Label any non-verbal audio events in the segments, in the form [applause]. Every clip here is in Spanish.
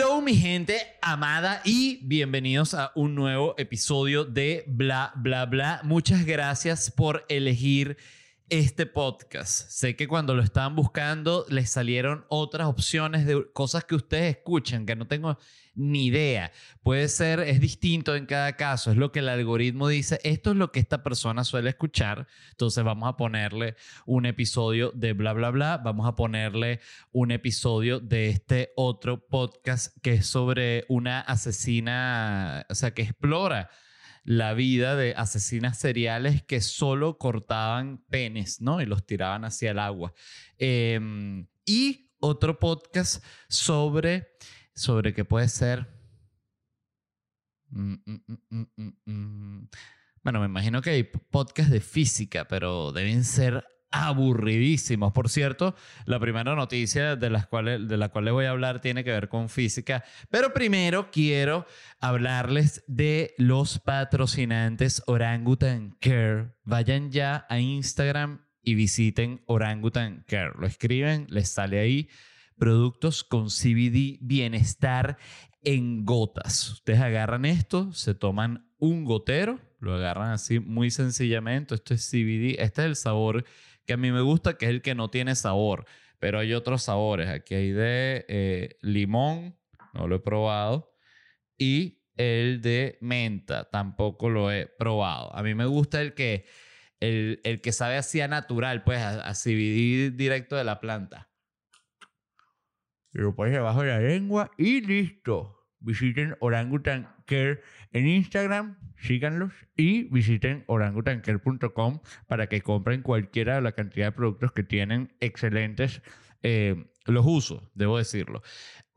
Hello mi gente amada y bienvenidos a un nuevo episodio de Bla Bla Bla. Muchas gracias por elegir este podcast. Sé que cuando lo estaban buscando les salieron otras opciones de cosas que ustedes escuchan que no tengo ni idea. Puede ser, es distinto en cada caso, es lo que el algoritmo dice, esto es lo que esta persona suele escuchar, entonces vamos a ponerle un episodio de bla, bla, bla, vamos a ponerle un episodio de este otro podcast que es sobre una asesina, o sea, que explora la vida de asesinas seriales que solo cortaban penes, ¿no? Y los tiraban hacia el agua. Em, y otro podcast sobre sobre qué puede ser. Mm, mm, mm, bueno, me imagino que hay podcasts de física, pero deben ser aburridísimos. Por cierto, la primera noticia de, las cuales, de la cual les voy a hablar tiene que ver con física, pero primero quiero hablarles de los patrocinantes Orangutan Care. Vayan ya a Instagram y visiten Orangutan Care. Lo escriben, les sale ahí productos con CBD bienestar en gotas. Ustedes agarran esto, se toman un gotero, lo agarran así muy sencillamente. Esto es CBD, este es el sabor que a mí me gusta, que es el que no tiene sabor, pero hay otros sabores. Aquí hay de eh, limón, no lo he probado, y el de menta, tampoco lo he probado. A mí me gusta el que, el, el que sabe así a natural, pues a, a CBD directo de la planta lo pones debajo de la lengua y listo. Visiten Orangutan Care en Instagram, síganlos y visiten orangutancare.com para que compren cualquiera de la cantidad de productos que tienen excelentes. Eh, los usos, debo decirlo.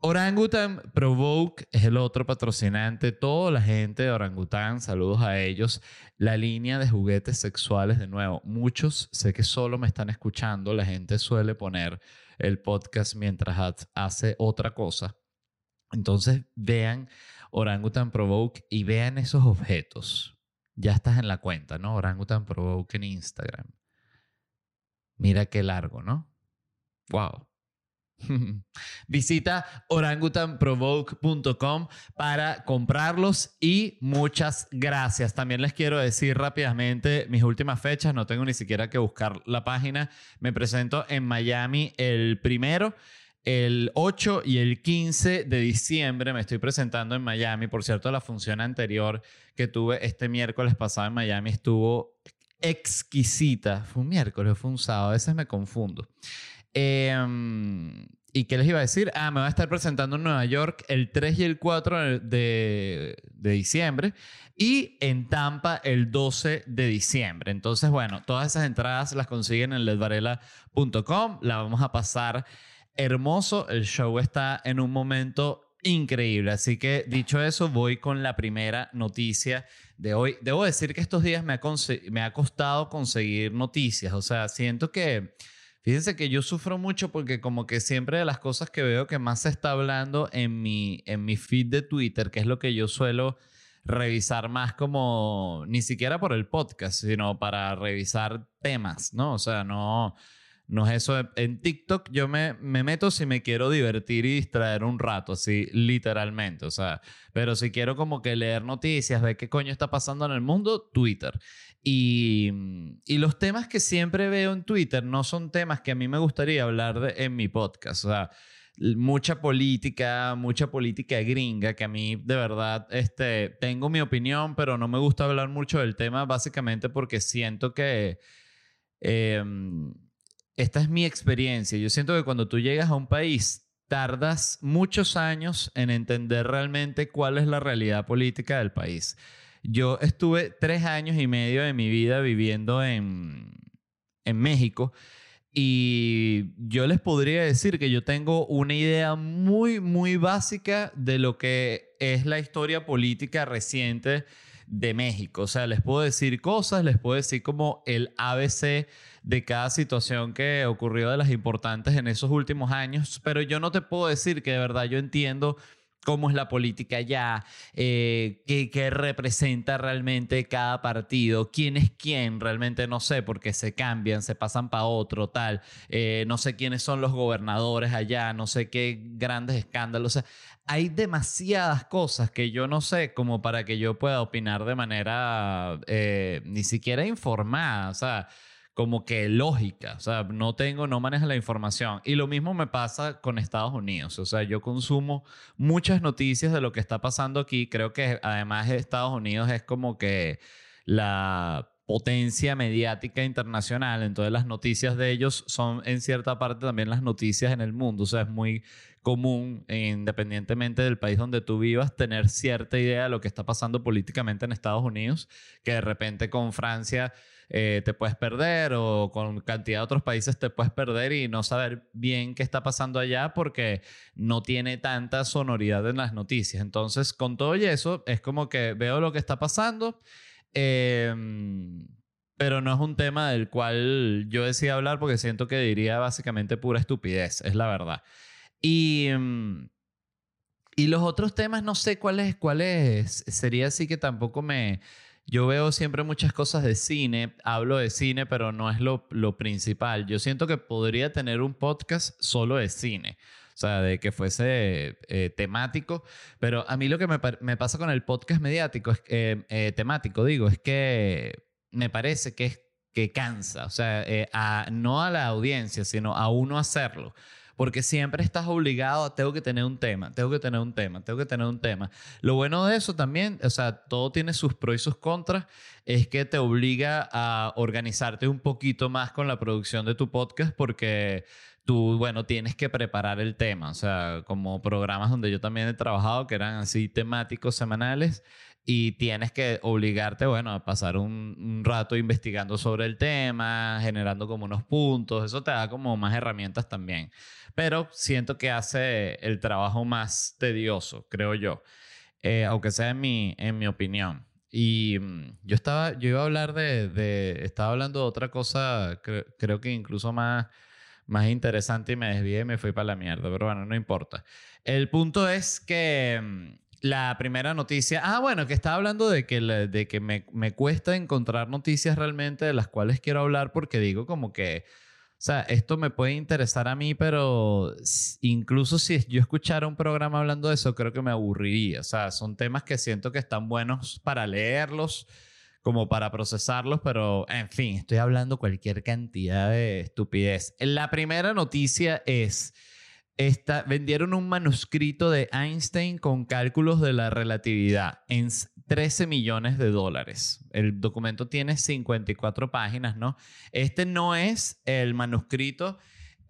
Orangutan Provoke es el otro patrocinante. Toda la gente de Orangutan, saludos a ellos. La línea de juguetes sexuales, de nuevo, muchos sé que solo me están escuchando. La gente suele poner el podcast mientras hace otra cosa. Entonces vean Orangutan Provoke y vean esos objetos. Ya estás en la cuenta, ¿no? Orangutan Provoke en Instagram. Mira qué largo, ¿no? Wow. [laughs] Visita orangutanprovoke.com para comprarlos y muchas gracias. También les quiero decir rápidamente mis últimas fechas, no tengo ni siquiera que buscar la página. Me presento en Miami el primero. El 8 y el 15 de diciembre me estoy presentando en Miami. Por cierto, la función anterior que tuve este miércoles pasado en Miami estuvo exquisita. Fue un miércoles, fue un sábado, a veces me confundo. Em, ¿Y qué les iba a decir? Ah, me va a estar presentando en Nueva York el 3 y el 4 de, de diciembre y en Tampa el 12 de diciembre. Entonces, bueno, todas esas entradas las consiguen en ledvarela.com. La vamos a pasar hermoso. El show está en un momento increíble. Así que dicho eso, voy con la primera noticia de hoy. Debo decir que estos días me ha, me ha costado conseguir noticias. O sea, siento que Fíjense que yo sufro mucho porque como que siempre de las cosas que veo que más se está hablando en mi, en mi feed de Twitter, que es lo que yo suelo revisar más como, ni siquiera por el podcast, sino para revisar temas, ¿no? O sea, no, no es eso. En TikTok yo me, me meto si me quiero divertir y distraer un rato, así literalmente. O sea, pero si quiero como que leer noticias, ver qué coño está pasando en el mundo, Twitter. Y, y los temas que siempre veo en Twitter no son temas que a mí me gustaría hablar de, en mi podcast. O sea, mucha política, mucha política gringa, que a mí de verdad este, tengo mi opinión, pero no me gusta hablar mucho del tema básicamente porque siento que... Em, esta es mi experiencia. Yo siento que cuando tú llegas a un país, tardas muchos años en entender realmente cuál es la realidad política del país. Yo estuve tres años y medio de mi vida viviendo en, en México y yo les podría decir que yo tengo una idea muy, muy básica de lo que es la historia política reciente de México. O sea, les puedo decir cosas, les puedo decir como el ABC de cada situación que ocurrió de las importantes en esos últimos años, pero yo no te puedo decir que de verdad yo entiendo cómo es la política allá, eh, qué, representa realmente cada partido, quién es quién, realmente no sé, porque se cambian, se pasan para otro, tal, eh, no sé quiénes son los gobernadores allá, no sé qué grandes escándalos. O sea, hay demasiadas cosas que yo no sé como para que yo pueda opinar de manera eh, ni siquiera informada, o sea como que lógica, o sea, no tengo, no manejo la información. Y lo mismo me pasa con Estados Unidos, o sea, yo consumo muchas noticias de lo que está pasando aquí, creo que además de Estados Unidos es como que la potencia mediática internacional, entonces las noticias de ellos son en cierta parte también las noticias en el mundo, o sea, es muy común, independientemente del país donde tú vivas, tener cierta idea de lo que está pasando políticamente en Estados Unidos, que de repente con Francia eh, te puedes perder o con cantidad de otros países te puedes perder y no saber bien qué está pasando allá porque no tiene tanta sonoridad en las noticias. Entonces, con todo y eso, es como que veo lo que está pasando. Em, pero no es un tema del cual yo decía hablar porque siento que diría básicamente pura estupidez, es la verdad. Y, em, y los otros temas no sé cuáles, cuáles sería así que tampoco me, yo veo siempre muchas cosas de cine, hablo de cine, pero no es lo, lo principal. Yo siento que podría tener un podcast solo de cine. O sea, de que fuese eh, temático. Pero a mí lo que me, me, pasa con el podcast mediático, es, eh, eh, temático, digo, es que me parece que, es, que cansa. O sea, a, no a la audiencia, sino a uno hacerlo porque siempre estás obligado a tengo que tener un tema, tengo que tener un tema, tengo que tener un tema. Lo bueno de eso también, o sea, todo tiene sus pros y sus contras, es que te obliga a organizarte un poquito más con la producción de tu podcast porque tú, bueno, tienes que preparar el tema, o sea, como programas donde yo también he trabajado que eran así temáticos semanales y tienes que obligarte, bueno, a pasar un, rato investigando sobre el tema, generando como unos puntos, eso te da como más herramientas también. Pero siento que hace el trabajo más tedioso, creo yo, eh, aunque sea en mi, en mi opinión. Y mm, yo estaba, yo iba a hablar de, estaba hablando de otra cosa, creo que incluso más, más interesante y me desvié y me fui para la mierda, pero bueno, no importa. El punto es que mm, la primera noticia, ah, bueno, que estaba hablando de que, de que me, me, cuesta encontrar noticias realmente de las cuales quiero hablar porque digo como que, o sea, esto me puede interesar a mí, pero incluso si yo escuchara un programa hablando de eso, creo que me aburriría. O sea, son temas que siento que están buenos para leerlos, como para procesarlos, pero en fin, estoy hablando cualquier cantidad de estupidez. La primera noticia es vendieron un manuscrito de Einstein con cálculos de la relatividad en 13 millones de dólares. El documento tiene 54 páginas, ¿no? Este no es el manuscrito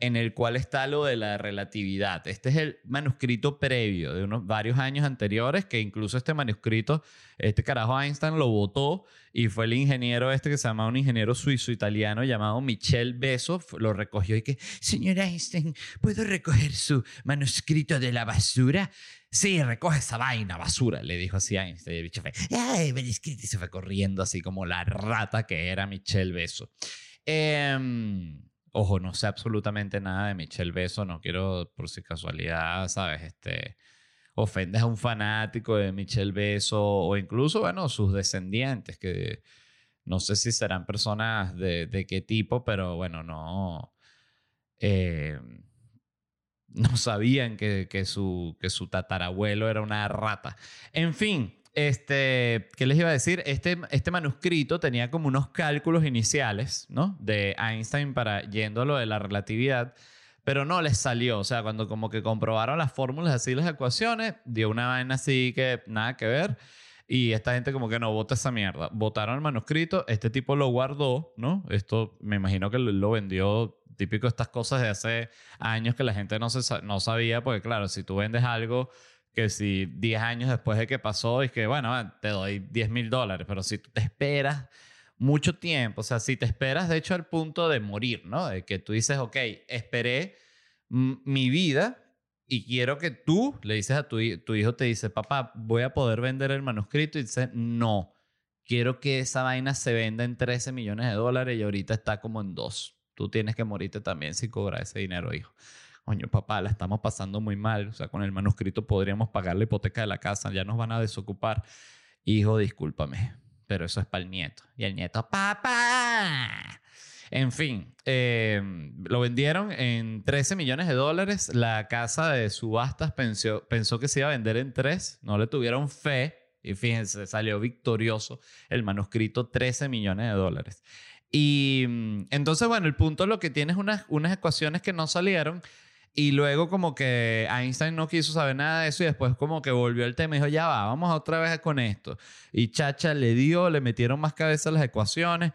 en el cual está lo de la relatividad. Este es el manuscrito previo de unos varios años anteriores, que incluso este manuscrito, este carajo Einstein lo votó y fue el ingeniero este que se llama un ingeniero suizo-italiano llamado Michel Beso, lo recogió y que, señor Einstein, ¿puedo recoger su manuscrito de la basura? Sí, recoge esa vaina, basura, le dijo así Einstein. El bicho fue, ay, manuscrito, y se fue corriendo así como la rata que era Michel Beso. Eh, Ojo, no sé absolutamente nada de Michelle Beso, no quiero por si casualidad, ¿sabes? Este, ofendes a un fanático de Michelle Beso o incluso, bueno, sus descendientes, que no sé si serán personas de, qué tipo, pero bueno, no, eh, no sabían que, que, su, que su tatarabuelo era una rata. En fin, este, ¿qué les iba a decir? Este, este manuscrito tenía como unos cálculos iniciales, ¿no? De Einstein para yendo a lo de la relatividad, pero no les salió. O sea, cuando como que comprobaron las fórmulas así, las ecuaciones, dio una vaina así que nada que ver. Y esta gente como que no vota esa mierda. Votaron el manuscrito, este tipo lo guardó, ¿no? Esto me imagino que lo vendió típico estas cosas de hace años que la gente no, se, no sabía, porque claro, si tú vendes algo que si 10 años después de que pasó, es que, bueno, te doy 10 mil dólares, pero si tú te esperas mucho tiempo, o sea, si te esperas, de hecho, al punto de morir, ¿no? De que tú dices, ok, esperé mi vida y quiero que tú le dices a tu, tu hijo, te dice, papá, voy a poder vender el manuscrito y dice, no, quiero que esa vaina se venda en 13 millones de dólares y ahorita está como en 2. Tú tienes que morirte también si cobras ese dinero, hijo. Coño, papá, la estamos pasando muy mal, o sea, con el manuscrito podríamos pagar la hipoteca de la casa, ya nos van a desocupar. Hijo, discúlpame, pero eso es para el nieto. Y el nieto, papá. En fin, em, lo vendieron en 13 millones de dólares. La casa de subastas pensó, pensó que se iba a vender en 3. No le tuvieron fe. Y fíjense, salió victorioso el manuscrito 13 millones de dólares. Y mm, entonces, bueno, el punto lo que tiene es unas, unas ecuaciones que no salieron. Y luego como que Einstein no quiso saber nada de eso y después como que volvió el tema y dijo, ya va, vamos otra vez con esto. Y Chacha le dio, le metieron más cabeza a las ecuaciones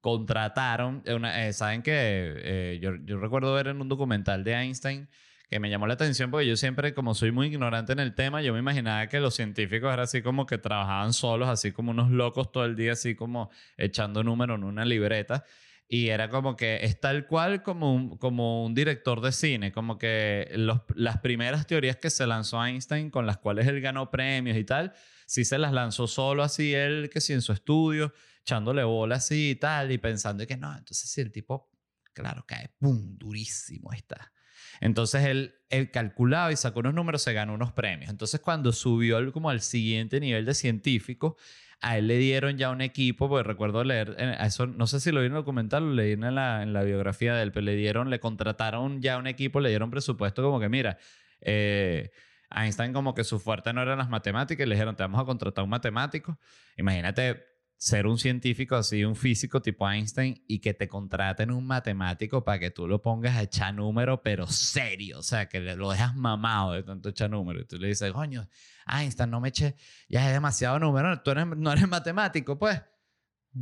contrataron, eh, saben que eh, yo, yo, recuerdo ver en un documental de Einstein que me llamó la atención porque yo siempre, como soy muy ignorante en el tema, yo me imaginaba que los científicos eran así como que trabajaban solos, así como unos locos todo el día, así como echando números en una libreta. Y era como que es tal cual como un, como un director de cine, como que los, las primeras teorías que se lanzó Einstein, con las cuales él ganó premios y tal, sí se las lanzó solo así él, que sí en su estudio, echándole bola así y tal, y pensando que no, entonces si el tipo, claro, cae, ¡pum!, durísimo está. Entonces él, él calculaba y sacó unos números, se ganó unos premios. Entonces cuando subió como al siguiente nivel de científico, a él le dieron ya un equipo, porque recuerdo leer, eso, no sé si lo vi en el documental, lo leí en la, en la biografía de él, pero le dieron, le contrataron ya un equipo, le dieron presupuesto como que, mira, eh, Einstein como que su fuerte no eran las matemáticas y le dijeron, te vamos a contratar un matemático. Imagínate ser un científico así, un físico tipo Einstein y que te contraten un matemático para que tú lo pongas a echar número, pero serio, o sea, que lo dejas mamado de tanto echar número. Y tú le dices, coño, Einstein, no me eche, ya es demasiado número, tú no eres matemático, pues.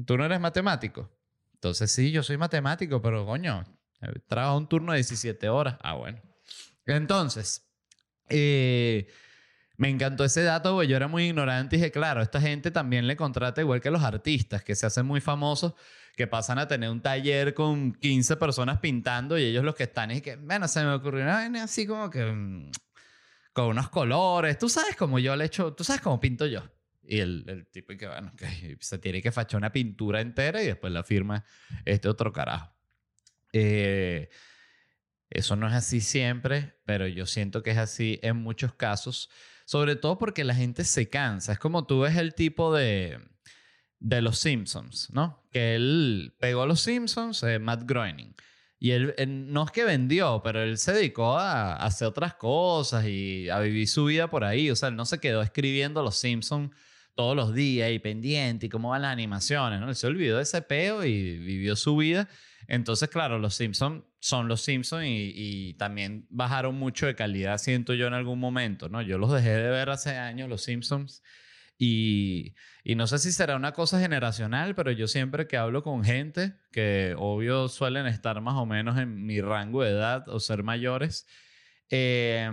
Tú no eres matemático. Entonces sí, yo soy matemático, pero coño, trabajo un turno de 17 horas. Ah, bueno. Entonces, eh, me encantó ese dato, porque yo era muy ignorante y dije, claro, esta gente también le contrata igual que los artistas, que se hacen muy famosos, que pasan a tener un taller con 15 personas pintando y ellos los que están y que, bueno, se me ocurrió una así como que mm, con unos colores, tú sabes cómo yo le echo, tú sabes cómo pinto yo. Y el, el tipo y que, bueno, que se tiene que fachar una pintura entera y después la firma este otro carajo. Eh, eso no es así siempre, pero yo siento que es así en muchos casos. Sobre todo porque la gente se cansa. Es como tú ves el tipo de, de los Simpsons, ¿no? Que él pegó a los Simpsons, eh, Matt Groening. Y él, no es que vendió, pero él se dedicó a, hacer otras cosas y a vivir su vida por ahí. O sea, él no se quedó escribiendo Los Simpsons todos los días y pendiente y cómo van las animaciones, ¿no? Él se olvidó de ese peo y vivió su vida. Entonces, claro, los Simpsons son los Simpsons y, también bajaron mucho de calidad, siento yo en algún momento, ¿no? Yo los dejé de ver hace años, los Simpsons, y, y no sé si será una cosa generacional, pero yo siempre que hablo con gente que obvio suelen estar más o menos en mi rango de edad o ser mayores, eh,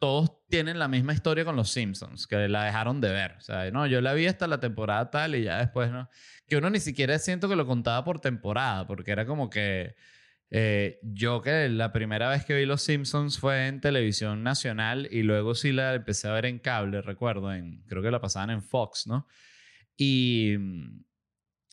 todos tienen la misma historia con los Simpsons, que la dejaron de ver. O sea, no, yo la vi hasta la temporada tal y ya después no. Que uno ni siquiera siento que lo contaba por temporada, porque era como que eh, yo que la primera vez que vi los Simpsons fue en televisión nacional y luego sí la empecé a ver en cable, recuerdo, en, creo que la pasaban en Fox, ¿no? Y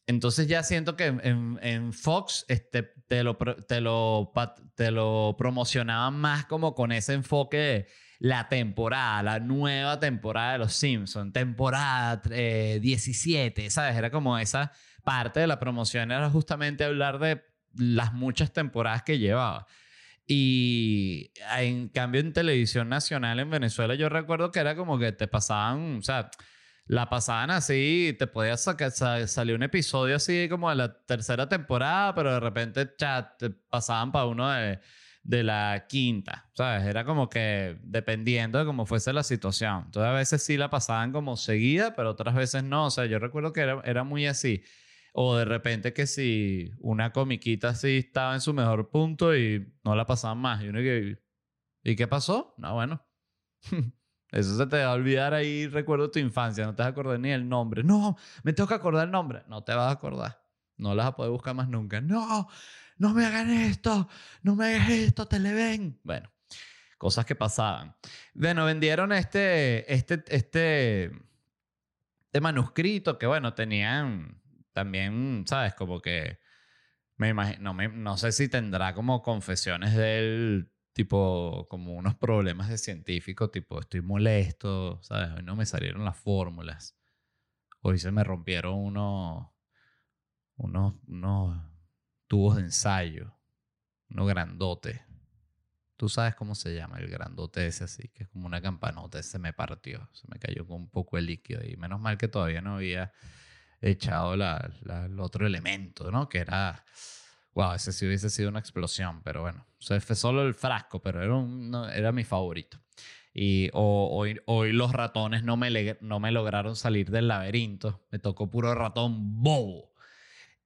entonces ya siento que en, en Fox este, te, lo, te, lo, te lo promocionaban más como con ese enfoque la temporada, la nueva temporada de Los Simpsons, temporada 17, eh, ¿sabes? Era como esa parte de la promoción, era justamente hablar de las muchas temporadas que llevaba. Y en cambio en televisión nacional en Venezuela yo recuerdo que era como que te pasaban, o sea, la pasaban así, te podías sacar, salir un episodio así como de la tercera temporada, pero de repente ya te pasaban para uno de de la quinta, ¿sabes? Era como que dependiendo de cómo fuese la situación. Entonces a veces sí la pasaban como seguida, pero otras veces no. O sea, yo recuerdo que era, era muy así. O de repente que si una comiquita así estaba en su mejor punto y no la pasaban más. Y uno que, ¿y qué pasó? No, bueno. [laughs] Eso se te va a olvidar ahí, recuerdo tu infancia, no te vas a acordar ni el nombre. No, me tengo que acordar el nombre. No te vas a acordar. No las vas a poder buscar más nunca. No, no me hagan esto, no me hagas esto, te le ven. Bueno, cosas que pasaban. Bueno, vendieron este, este, este, este manuscrito que, bueno, tenían también, ¿sabes? Como que Me imagino, no, me- no sé si tendrá como confesiones de él, tipo, como unos problemas de científico, tipo, estoy molesto, ¿sabes? Hoy no me salieron las fórmulas. Hoy se me rompieron unos, unos, unos tubos de ensayo, unos grandotes. Tú sabes cómo se llama el grandote ese así, que es como una campanota, ese se me partió, se me cayó con un poco de líquido y menos mal que todavía no había echado la- el otro elemento, ¿no? Que era, wow, ese sí hubiese sido una explosión, pero bueno, fue solo el frasco, pero era, no, era mi favorito. Y ho- hoy, hoy los ratones no me, no me lograron salir del laberinto, me tocó puro ratón bobo.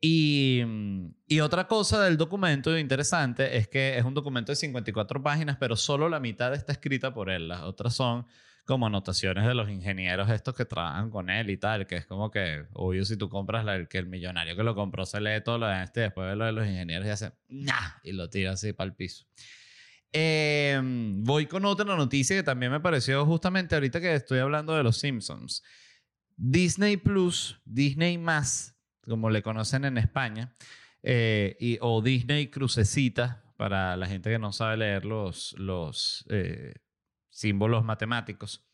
Y, mm, y otra cosa del documento interesante es que es un documento de 54 páginas, pero solo la mitad está escrita por él. Las otras son como anotaciones de los ingenieros estos que trabajan con él y tal, que es como que, obvio, si tú compras la, el que el millonario que lo compró se lee todo lo de este, después ve lo de los ingenieros y hace, nah, y lo tira así para el piso. Eh, voy con otra noticia que también me pareció justamente ahorita que estoy hablando de los Simpsons. Disney Plus, Disney Más, como le conocen en España, eh, y, o Disney Crucecita, para la gente que no sabe leer los, los eh, símbolos matemáticos,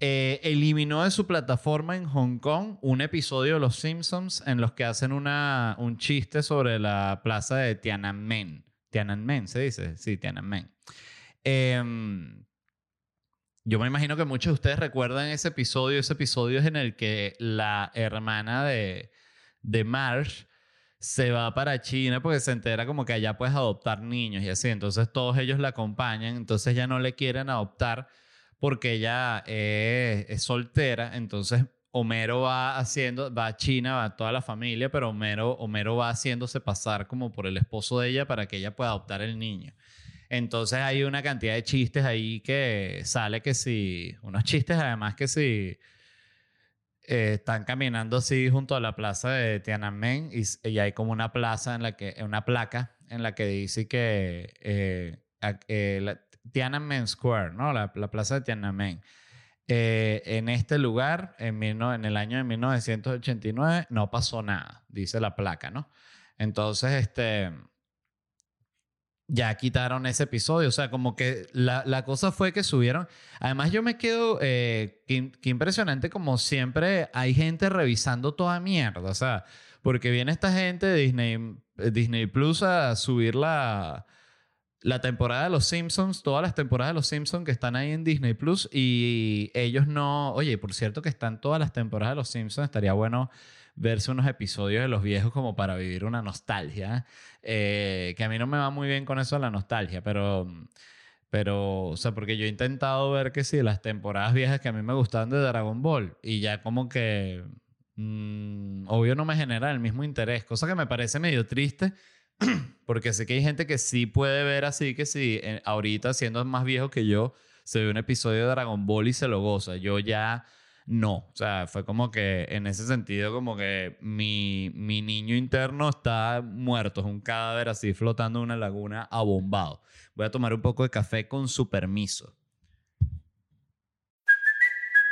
eh, eliminó de su plataforma en Hong Kong un episodio de Los Simpsons en los que hacen una, un chiste sobre la plaza de Tiananmen. Tiananmen, ¿se dice? Sí, Tiananmen. Em, yo me imagino que muchos de ustedes recuerdan ese episodio. Ese episodio es en el que la hermana de, de Marge se va para China porque se entera como que allá puedes adoptar niños y así. Entonces todos ellos la acompañan. Entonces ya no le quieren adoptar porque ella es, es soltera. Entonces Homero va haciendo, va a China, va toda la familia, pero Homero, Homero va haciéndose pasar como por el esposo de ella para que ella pueda adoptar el niño. Entonces hay una cantidad de chistes ahí que sale que si, unos chistes además que si eh, están caminando así junto a la plaza de Tiananmen y, y hay como una plaza en la que, una placa en la que dice que eh, eh, Tiananmen Square, ¿no? La, la plaza de Tiananmen. En este lugar, en, mil en el año de 1989, no pasó nada, dice la placa, ¿no? Entonces, este, ya quitaron ese episodio. O sea, como que la, la cosa fue que subieron. Además, yo me quedo. Eh, qué, qué impresionante, como siempre, hay gente revisando toda mierda. O sea, porque viene esta gente de Disney, eh, Disney Plus a subir la, la temporada de Los Simpsons, todas las temporadas de Los Simpsons que están ahí en Disney Plus. Y ellos no. Oye, por cierto, que están todas las temporadas de Los Simpsons. Estaría bueno verse unos episodios de los viejos como para vivir una nostalgia. eh, que a mí no me va muy bien con eso la nostalgia, pero, pero, o sea, porque yo he intentado ver que sí, las temporadas viejas que a mí me gustaban de Dragon Ball y ya como que, mm, obvio no me genera el mismo interés, cosa que me parece medio triste. [clears throat] Porque sé que hay gente que sí puede ver así, que sí, ahorita siendo más viejo que yo, se ve un episodio de Dragon Ball y se lo goza. Yo ya no. O sea, fue como que en ese sentido, como que mi, mi niño interno está muerto, es un cadáver así flotando en una laguna abombado. Voy a tomar un poco de café con su permiso.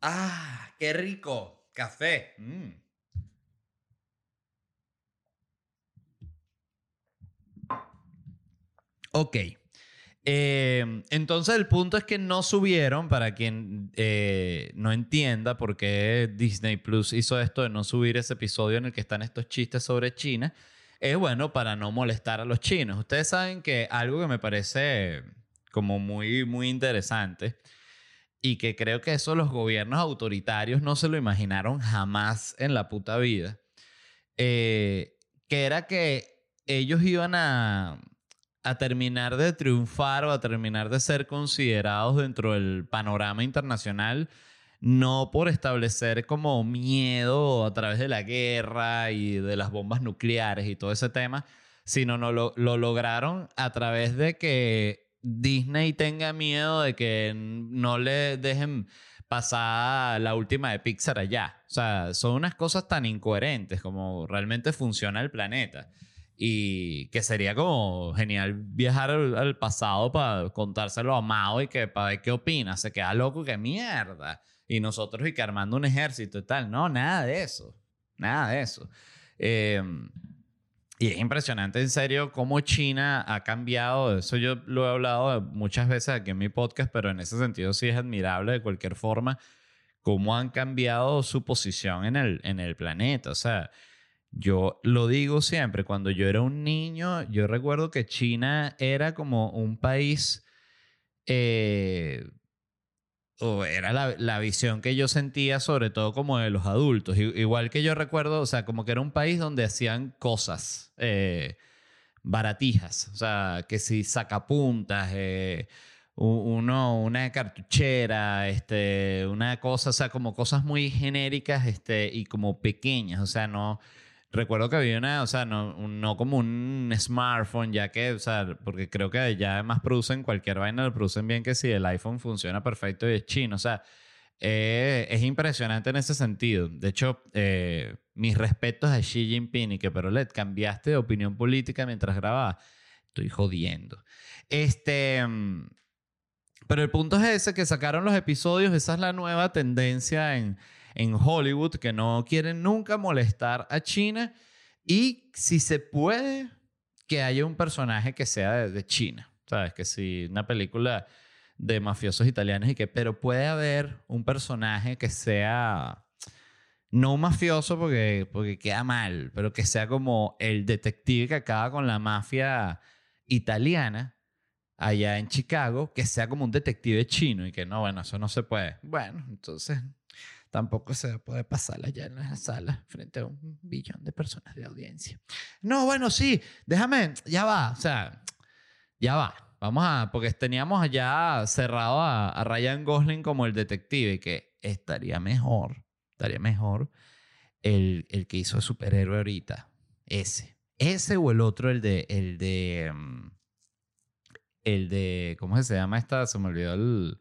¡Ah! ¡Qué rico! Café. Mm. Ok. Eh, entonces el punto es que no subieron, para quien eh, no entienda por qué Disney Plus hizo esto de no subir ese episodio en el que están estos chistes sobre China, es bueno para no molestar a los chinos. Ustedes saben que algo que me parece como muy, muy interesante y que creo que eso los gobiernos autoritarios no se lo imaginaron jamás en la puta vida, eh, que era que ellos iban a, a terminar de triunfar o a terminar de ser considerados dentro del panorama internacional no por establecer como miedo a través de la guerra y de las bombas nucleares y todo ese tema, sino no lo, lo lograron a través de que Disney tenga miedo de que no le dejen pasar la última de Pixar allá. O sea, son unas cosas tan incoherentes como realmente funciona el planeta. Y que sería como genial viajar al, pasado para contárselo a Mao y que para ver qué opina. Se queda loco, que mierda. Y nosotros y que armando un ejército y tal. No, nada de eso. Nada de eso. Eh, y es impresionante, en serio, cómo China ha cambiado. Eso yo lo he hablado muchas veces aquí en mi podcast, pero en ese sentido sí es admirable de cualquier forma cómo han cambiado su posición en el, en el planeta. O sea, yo lo digo siempre, cuando yo era un niño, yo recuerdo que China era como un país, eh, o era la, visión que yo sentía sobre todo como de los adultos. Igual que yo recuerdo, o sea, como que era un país donde hacían cosas eh, baratijas, o sea, que si sacapuntas, eh, uno, una cartuchera, este, una cosa, o sea, como cosas muy genéricas este, y como pequeñas, o sea, no Recuerdo que había una, o sea, no, no como un smartphone, ya que, o sea, porque creo que ya además producen cualquier vaina, lo producen bien que si el iPhone funciona perfecto y es chino, o sea, eh, es impresionante en ese sentido. De hecho, eh, mis respetos a Xi Jinping y que, pero Led, cambiaste de opinión política mientras grababa. Estoy jodiendo. Este, mm, pero el punto es ese, que sacaron los episodios, esa es la nueva tendencia en en Hollywood que no quieren nunca molestar a China y si se puede que haya un personaje que sea de, China. ¿Sabes? Que si una película de mafiosos italianos y que, pero puede haber un personaje que sea no mafioso porque, porque queda mal, pero que sea como el detective que acaba con la mafia italiana allá en Chicago, que sea como un detective chino y que no, bueno, eso no se puede. Bueno, entonces tampoco se puede pasar allá en la sala frente a un billón de personas de audiencia. No, bueno, sí, déjame, ya va, o sea, ya va. Vamos a, porque teníamos allá cerrado a, Ryan Gosling como el detective, que estaría mejor, estaría mejor el, el que hizo el superhéroe ahorita. Ese. Ese o el otro, el de, el de, mm, el de, ¿cómo se llama esta? Se me olvidó el,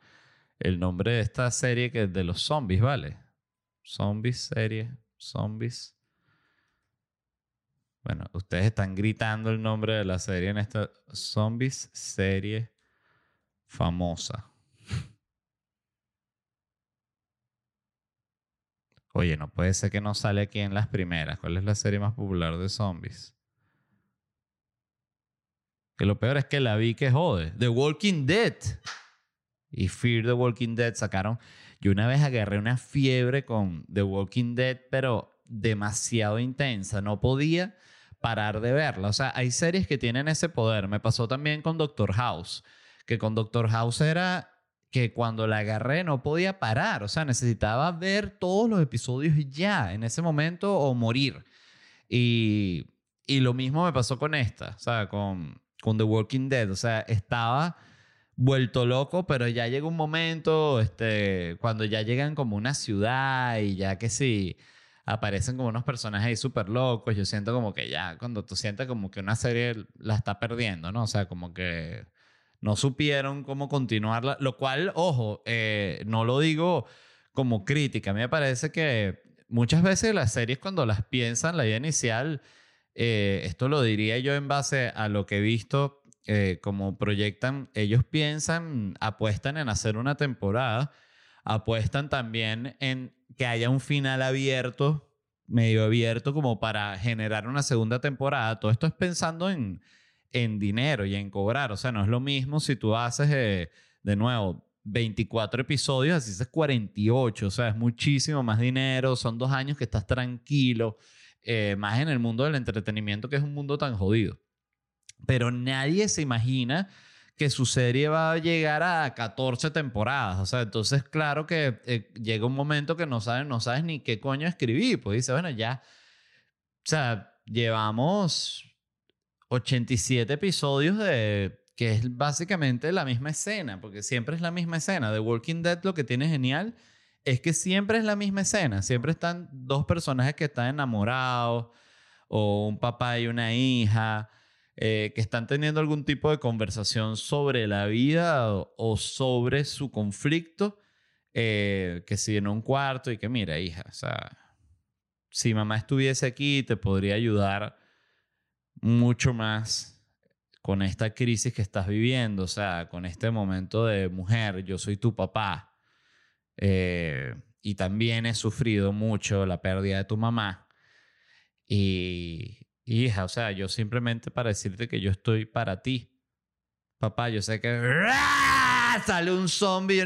el nombre de esta serie que es de los zombies, ¿vale? Zombies serie, zombies. Bueno, ustedes están gritando el nombre de la serie en esta zombies serie famosa. Oye, no puede ser que no sale aquí en las primeras. ¿Cuál es la serie más popular de zombies? Que lo peor es que la vi que jode. The Walking Dead y Fear the Walking Dead sacaron. Yo una vez agarré una fiebre con The Walking Dead, pero demasiado intensa. No podía parar de verla. O sea, hay series que tienen ese poder. Me pasó también con Doctor House, que con Doctor House era que cuando la agarré no podía parar. O sea, necesitaba ver todos los episodios ya, en ese momento, o morir. Y, y lo mismo me pasó con esta, o sea, con, con The Walking Dead. O sea, estaba vuelto loco, pero ya llega un momento, este, cuando ya llegan como una ciudad y ya que sí, aparecen como unos personajes ahí súper locos, yo siento como que ya, cuando tú sientes como que una serie la está perdiendo, ¿no? O sea, como que no supieron cómo continuarla, lo cual, ojo, eh, no lo digo como crítica, a mí me parece que muchas veces las series cuando las piensan, la idea inicial, eh, esto lo diría yo en base a lo que he visto eh, como proyectan, ellos piensan, apuestan en hacer una temporada, apuestan también en que haya un final abierto, medio abierto, como para generar una segunda temporada. Todo esto es pensando en, en dinero y en cobrar. O sea, no es lo mismo si tú haces, eh, de nuevo, 24 episodios, así es 48. O sea, es muchísimo más dinero. Son dos años que estás tranquilo. Eh, más en el mundo del entretenimiento, que es un mundo tan jodido pero nadie se imagina que su serie va a llegar a 14 temporadas. O sea, entonces claro que eh, llega un momento que no sabes, no sabes ni qué coño escribir. Pues dice, bueno, ya, o sea, llevamos 87 episodios de que es básicamente la misma escena, porque siempre es la misma escena. The Walking Dead lo que tiene genial es que siempre es la misma escena. Siempre están dos personajes que están enamorados, o un papá y una hija, eh, que están teniendo algún tipo de conversación sobre la vida o, sobre su conflicto, eh, que si en un cuarto y que mira, hija, o sea, si mamá estuviese aquí, te podría ayudar mucho más con esta crisis que estás viviendo, o sea, con este momento de mujer, yo soy tu papá, eh, y también he sufrido mucho la pérdida de tu mamá. Y, hija, o sea, yo simplemente para decirte que yo estoy para ti. Papá, yo sé que sale un zombie.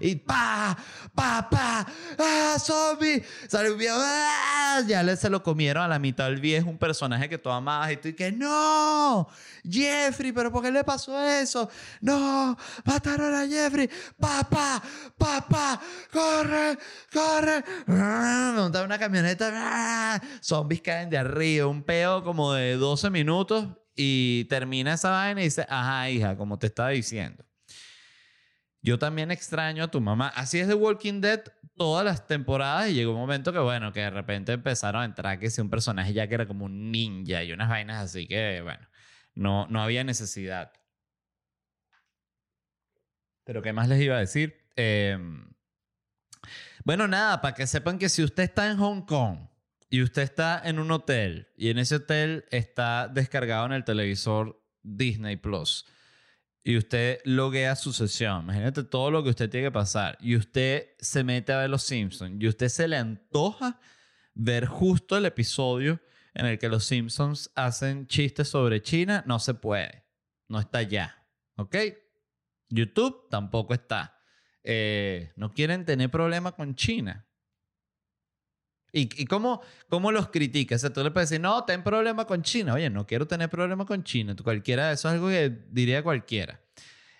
Y pa, pa, pa, ah, zombie, sale un viejo, ah, ya se lo comieron a la mitad del viejo, un personaje que tú amabas y tú y que no, Jeffrey, pero ¿por qué le pasó eso? No, mataron a Jeffrey, papá, papá, corre, corre, ah, montaron una camioneta, ah, zombies caen de arriba, un peo como de 12 minutos y termina esa vaina y dice, ajá, hija, como te estaba diciendo. Yo también extraño a tu mamá. Así es de Walking Dead todas las temporadas y llegó un momento que, bueno, que de repente empezaron a entrar que si un personaje ya que era como un ninja y unas vainas así que, bueno, no, no había necesidad. Pero ¿qué más les iba a decir? Em, bueno, nada, para que sepan que si usted está en Hong Kong y usted está en un hotel y en ese hotel está descargado en el televisor Disney Plus y usted loguea su sesión, imagínate todo lo que usted tiene que pasar, y usted se mete a ver Los Simpsons, y usted se le antoja ver justo el episodio en el que los Simpsons hacen chistes sobre China, no se puede, no está ya, ¿ok? YouTube tampoco está. Eh, no quieren tener problema con China. ¿Y, cómo, cómo, los criticas? O sea, tú le puedes decir, no, ten problema con China. Oye, no quiero tener problema con China. Cualquiera, eso es algo que diría cualquiera.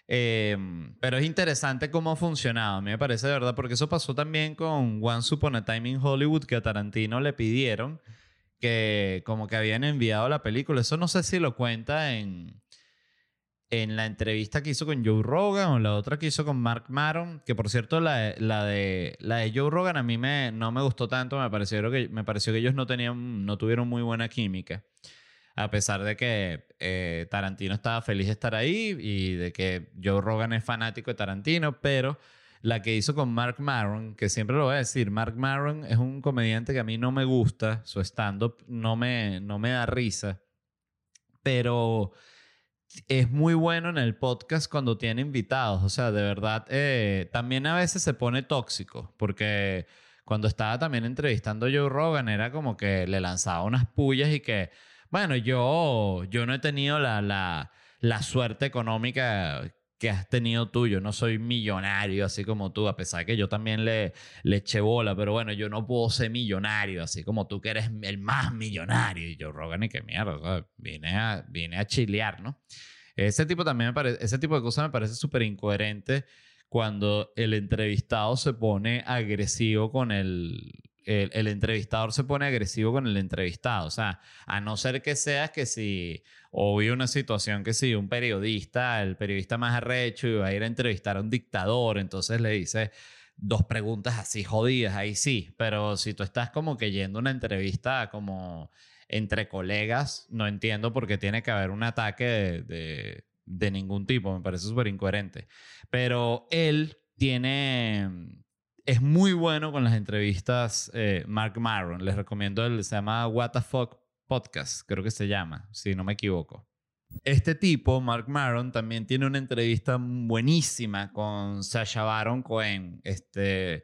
Em, pero es interesante cómo ha funcionado. A mí me parece de verdad, porque eso pasó también con Once Upon a Time in Hollywood, que a Tarantino le pidieron que como que habían enviado la película. Eso no sé si lo cuenta en, en la entrevista que hizo con Joe Rogan o la otra que hizo con Mark Maron, que por cierto la, la, de, la de Joe Rogan a mí me, no me gustó tanto, me pareció, que, me pareció que ellos no, tenían, no tuvieron muy buena química, a pesar de que eh, Tarantino estaba feliz de estar ahí y de que Joe Rogan es fanático de Tarantino, pero la que hizo con Mark Maron, que siempre lo voy a decir, Mark Maron es un comediante que a mí no me gusta, su stand-up no me, no me da risa, pero es muy bueno en el podcast cuando tiene invitados. O sea, de verdad, eh, también a veces se pone tóxico, porque cuando estaba también entrevistando a Joe Rogan era como que le lanzaba unas pullas y que, bueno, yo, yo no he tenido la, la, la suerte económica que has tenido tú. Yo no soy millonario así como tú, a pesar que yo también le, le eché bola, pero bueno, yo no puedo ser millonario así como tú que eres el más millonario. Y yo, Rogan, y que mierda, vine, a, vine a chilear, ¿no? Ese tipo también ese tipo de cosas me parece súper incoherente cuando el entrevistado se pone agresivo con el, el, el, entrevistador se pone agresivo con el entrevistado. O sea, a no ser que seas que si o vi una situación que si un periodista, el periodista más arrecho, iba a ir a entrevistar a un dictador, entonces le dice dos preguntas así jodidas, ahí sí, pero si tú estás como que yendo una entrevista como entre colegas, no entiendo por qué tiene que haber un ataque de, de, ningún tipo, me parece súper incoherente. Pero él tiene, es muy bueno con las entrevistas, eh, Mark Maron, les recomiendo, él se llama What the Fuck Podcast, creo que se llama, si no me equivoco. Este tipo, Mark Maron, también tiene una entrevista buenísima con Sasha Baron Cohen. Este,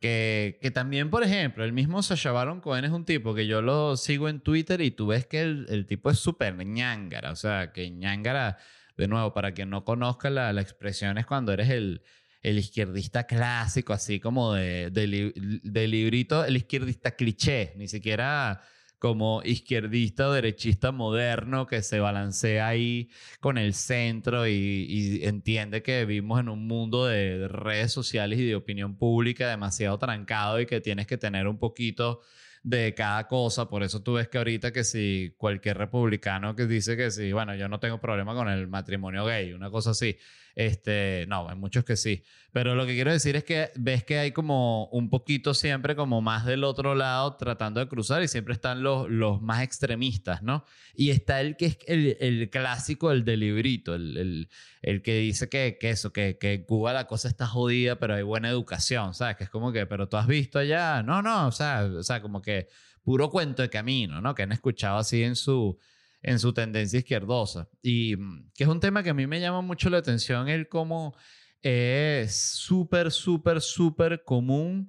que, que, también, por ejemplo, el mismo Sasha Baron Cohen es un tipo que yo lo sigo en Twitter y tú ves que el, el tipo es súper ñángara. O sea, que ñángara, de nuevo, para quien no conozca la, la expresión, es cuando eres el, el izquierdista clásico, así como de, de, librito, el izquierdista cliché, ni siquiera como izquierdista o derechista moderno que se balancea ahí con el centro y, entiende que vivimos en un mundo de, redes sociales y de opinión pública demasiado trancado y que tienes que tener un poquito de cada cosa. Por eso tú ves que ahorita que si cualquier republicano que dice que sí, bueno, yo no tengo problema con el matrimonio gay, una cosa así. Este, no, hay muchos que sí. Pero lo que quiero decir es que ves que hay como un poquito siempre como más del otro lado tratando de cruzar y siempre están los, los más extremistas, ¿no? Y está el que es el, el clásico, el del librito, el, el, el que dice que, que eso, que, que en Cuba la cosa está jodida, pero hay buena educación, ¿sabes? Que es como que, pero tú has visto allá, no, no, o sea, o sea, como que puro cuento de camino, ¿no? Que han escuchado así en su en su tendencia izquierdosa. Y mm, que es un tema que a mí me llama mucho la atención, el cómo es súper, súper, súper común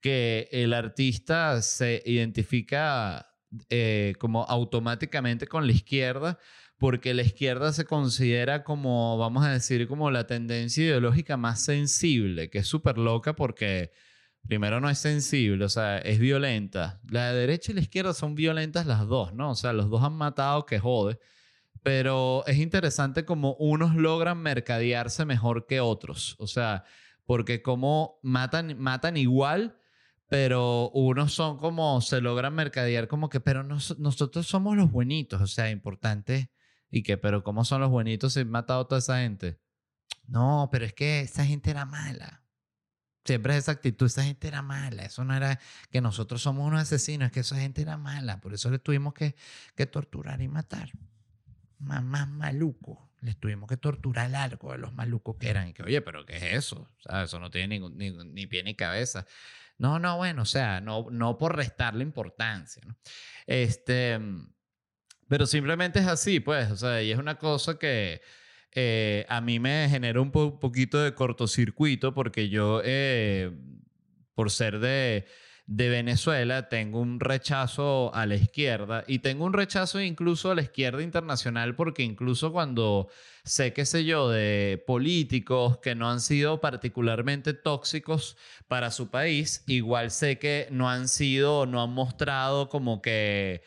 que el artista se identifica eh, como automáticamente con la izquierda, porque la izquierda se considera como, vamos a decir, como la tendencia ideológica más sensible, que es súper loca porque primero no es sensible, o sea, es violenta. La derecha y la izquierda son violentas las dos, ¿no? O sea, los dos han matado que jode. Pero es interesante como unos logran mercadearse mejor que otros. O sea, porque como matan, matan igual, pero unos son como, se logran mercadear como que, pero nosotros somos los buenitos. O sea, importante. ¿Y que Pero ¿cómo son los buenitos si han matado a toda esa gente? No, pero es que esa gente era mala. Siempre es esa actitud, esa gente era mala, eso no era que nosotros somos unos asesinos, es que esa gente era mala, por eso le tuvimos que, que torturar y matar. Más, más maluco, les tuvimos que torturar algo de los malucos que eran. Que, oye, pero ¿qué es eso? Sea, eso no tiene ni, ni, pie ni cabeza. No, no, bueno, o sea, no, no por restarle importancia, ¿no? Este, pero simplemente es así, pues, o sea, y es una cosa que eh, a mí me generó un poquito de cortocircuito porque yo, eh, por ser de, de Venezuela, tengo un rechazo a la izquierda y tengo un rechazo incluso a la izquierda internacional porque incluso cuando sé, qué sé yo, de políticos que no han sido particularmente tóxicos para su país, igual sé que no han sido, no han mostrado como que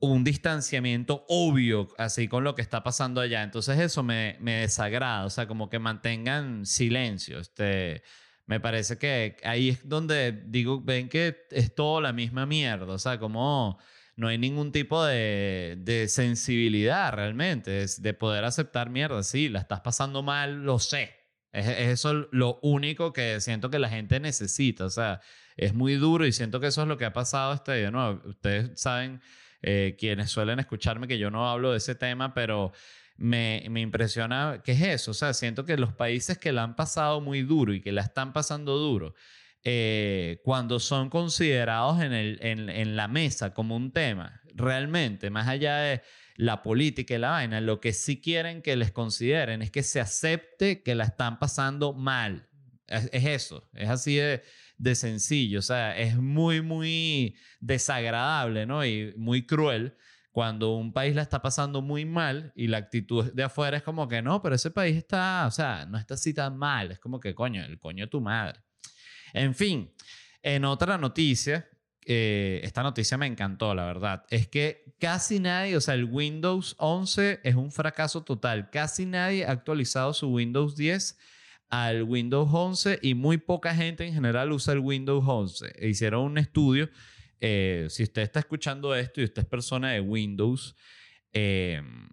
un distanciamiento obvio así con lo que está pasando allá. Entonces eso me, me desagrada, o sea, como que mantengan silencio. Este, me parece que ahí es donde digo, ven que es todo la misma mierda, o sea, como no hay ningún tipo de, de sensibilidad realmente, de poder aceptar mierda. Sí, la estás pasando mal, lo sé. Es, es eso lo único que siento que la gente necesita, o sea, es muy duro y siento que eso es lo que ha pasado este día, ¿no? Ustedes saben eh, quienes suelen escucharme que yo no hablo de ese tema, pero me, me, impresiona, ¿qué es eso? O sea, siento que los países que la han pasado muy duro y que la están pasando duro, eh, cuando son considerados en, el, en, en, la mesa como un tema, realmente, más allá de la política y la vaina, lo que sí quieren que les consideren es que se acepte que la están pasando mal. es eso, es así de, de sencillo. O sea, es muy, muy desagradable, ¿no? Y muy cruel cuando un país la está pasando muy mal y la actitud de afuera es como que no, pero ese país está, o sea, no está así tan mal. Es como que, coño, el coño de tu madre. En fin, en otra noticia, eh, esta noticia me encantó, la verdad, es que casi nadie, o sea, el Windows 11 es un fracaso total. Casi nadie ha actualizado su Windows 10 al Windows 11 y muy poca gente en general usa el Windows 11. Hicieron un estudio. Eh, si usted está escuchando esto y usted es persona de Windows, em,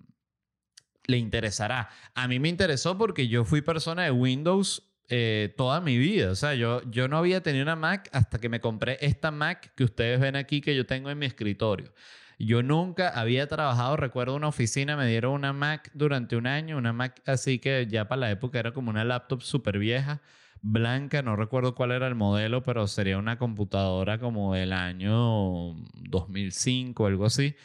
le interesará. A mí me interesó porque yo fui persona de Windows eh, toda mi vida. O sea, yo, yo no había tenido una Mac hasta que me compré esta Mac que ustedes ven aquí que yo tengo en mi escritorio. Yo nunca había trabajado, recuerdo una oficina, me dieron una Mac durante un año, una Mac así que ya para la época era como una laptop súper vieja, blanca, no recuerdo cuál era el modelo, pero sería una computadora como del año 2005 o algo así.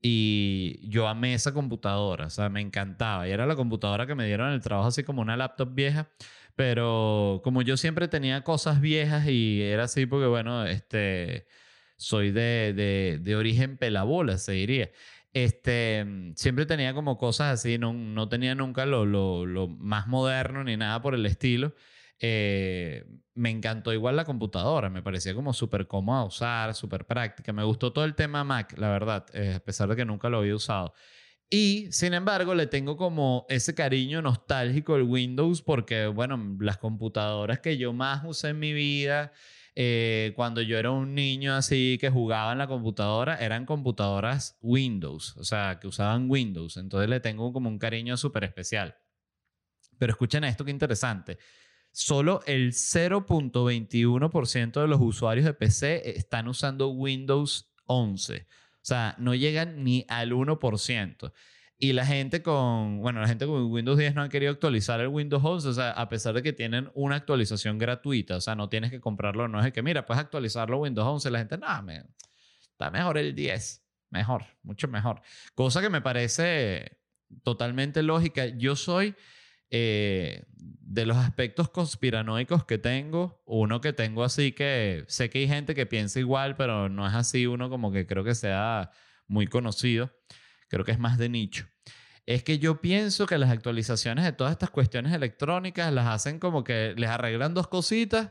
Y yo amé esa computadora, o sea, me encantaba. Y era la computadora que me dieron el trabajo así como una laptop vieja. Pero como yo siempre tenía cosas viejas y era así porque, bueno, este soy de, de, de origen pelabola, se diría. Este, mm, siempre tenía como cosas así, no, no tenía nunca lo, lo, lo, más moderno ni nada por el estilo. Eh, me encantó igual la computadora, me parecía como súper cómoda usar, súper práctica. Me gustó todo el tema Mac, la verdad, eh, a pesar de que nunca lo había usado. Y sin embargo, le tengo como ese cariño nostálgico al Windows porque, bueno, las computadoras que yo más usé en mi vida eh, cuando yo era un niño así que jugaba en la computadora, eran computadoras Windows, o sea, que usaban Windows. Entonces le tengo como un cariño súper especial. Pero escuchen esto, qué interesante. Solo el 0.21% de los usuarios de PC están usando Windows 11. O sea, no llegan ni al 1%. Y la gente con, bueno, la gente con Windows 10 no ha querido actualizar el Windows 11, o sea, a pesar de que tienen una actualización gratuita, o sea, no tienes que comprarlo, no es que, mira, puedes actualizarlo Windows 11, la gente, no, me, está mejor el 10, mejor, mucho mejor. Cosa que me parece totalmente lógica. Yo soy eh, de los aspectos conspiranoicos que tengo, uno que tengo así que sé que hay gente que piensa igual, pero no es así uno como que creo que sea muy conocido creo que es más de nicho, es que yo pienso que las actualizaciones de todas estas cuestiones electrónicas las hacen como que les arreglan dos cositas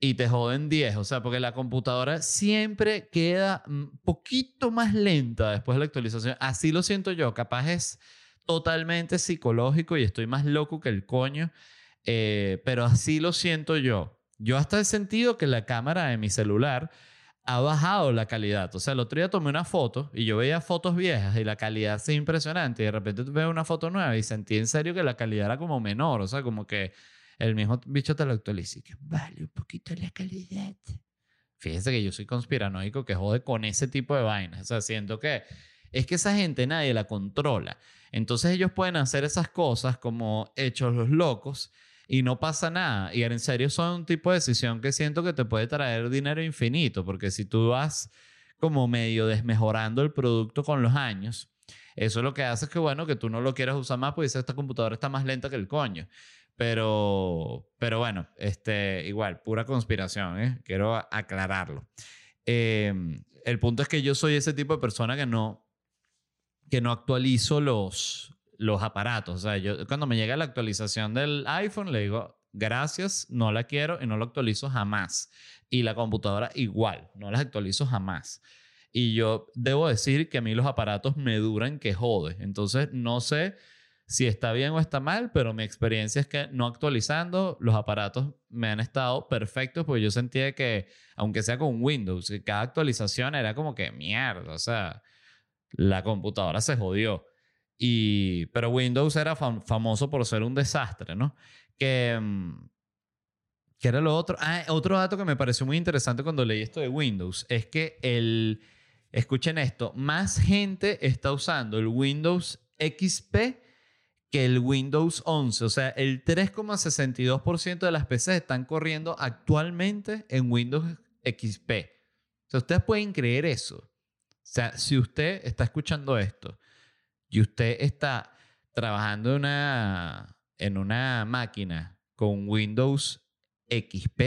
y te joden 10. O sea, porque la computadora siempre queda un poquito más lenta después de la actualización. Así lo siento yo. Capaz es totalmente psicológico y estoy más loco que el coño. Eh, pero así lo siento yo. Yo hasta he sentido que la cámara de mi celular ha bajado la calidad. O sea, el otro día tomé una foto y yo veía fotos viejas y la calidad es impresionante. Y de repente veo una foto nueva y sentí en serio que la calidad era como menor. O sea, como que el mismo bicho te lo actualiza y que vale un poquito la calidad. Fíjense que yo soy conspiranoico que jode con ese tipo de vainas. O sea, siento que es que esa gente nadie la controla. Entonces ellos pueden hacer esas cosas como hechos los locos y no pasa nada. Y en serio son un tipo de decisión que siento que te puede traer dinero infinito, porque si tú vas como medio desmejorando el producto con los años, eso lo que hace es que, bueno, que tú no lo quieras usar más, pues esta computadora está más lenta que el coño. Pero, pero bueno, este, igual, pura conspiración, ¿eh? quiero aclararlo. Em, el punto es que yo soy ese tipo de persona que no, que no actualizo los, los aparatos. O sea, yo cuando me llega la actualización del iPhone, le digo, gracias, no la quiero y no lo actualizo jamás. Y la computadora igual, no las actualizo jamás. Y yo debo decir que a mí los aparatos me duran que jode. Entonces, no sé si está bien o está mal, pero mi experiencia es que no actualizando, los aparatos me han estado perfectos, porque yo sentía que, aunque sea con Windows, cada actualización era como que mierda, o sea, la computadora se jodió. Y, pero Windows era famoso por ser un desastre, ¿no? Que, mm, ¿Qué era lo otro? Ah, otro dato que me pareció muy interesante cuando leí esto de Windows es que el, escuchen esto, más gente está usando el Windows XP que el Windows 11. O sea, el 3,62% de las PCs están corriendo actualmente en Windows XP. O sea, ustedes pueden creer eso. Sea, si usted está escuchando esto y usted está trabajando una, en una máquina con Windows XP,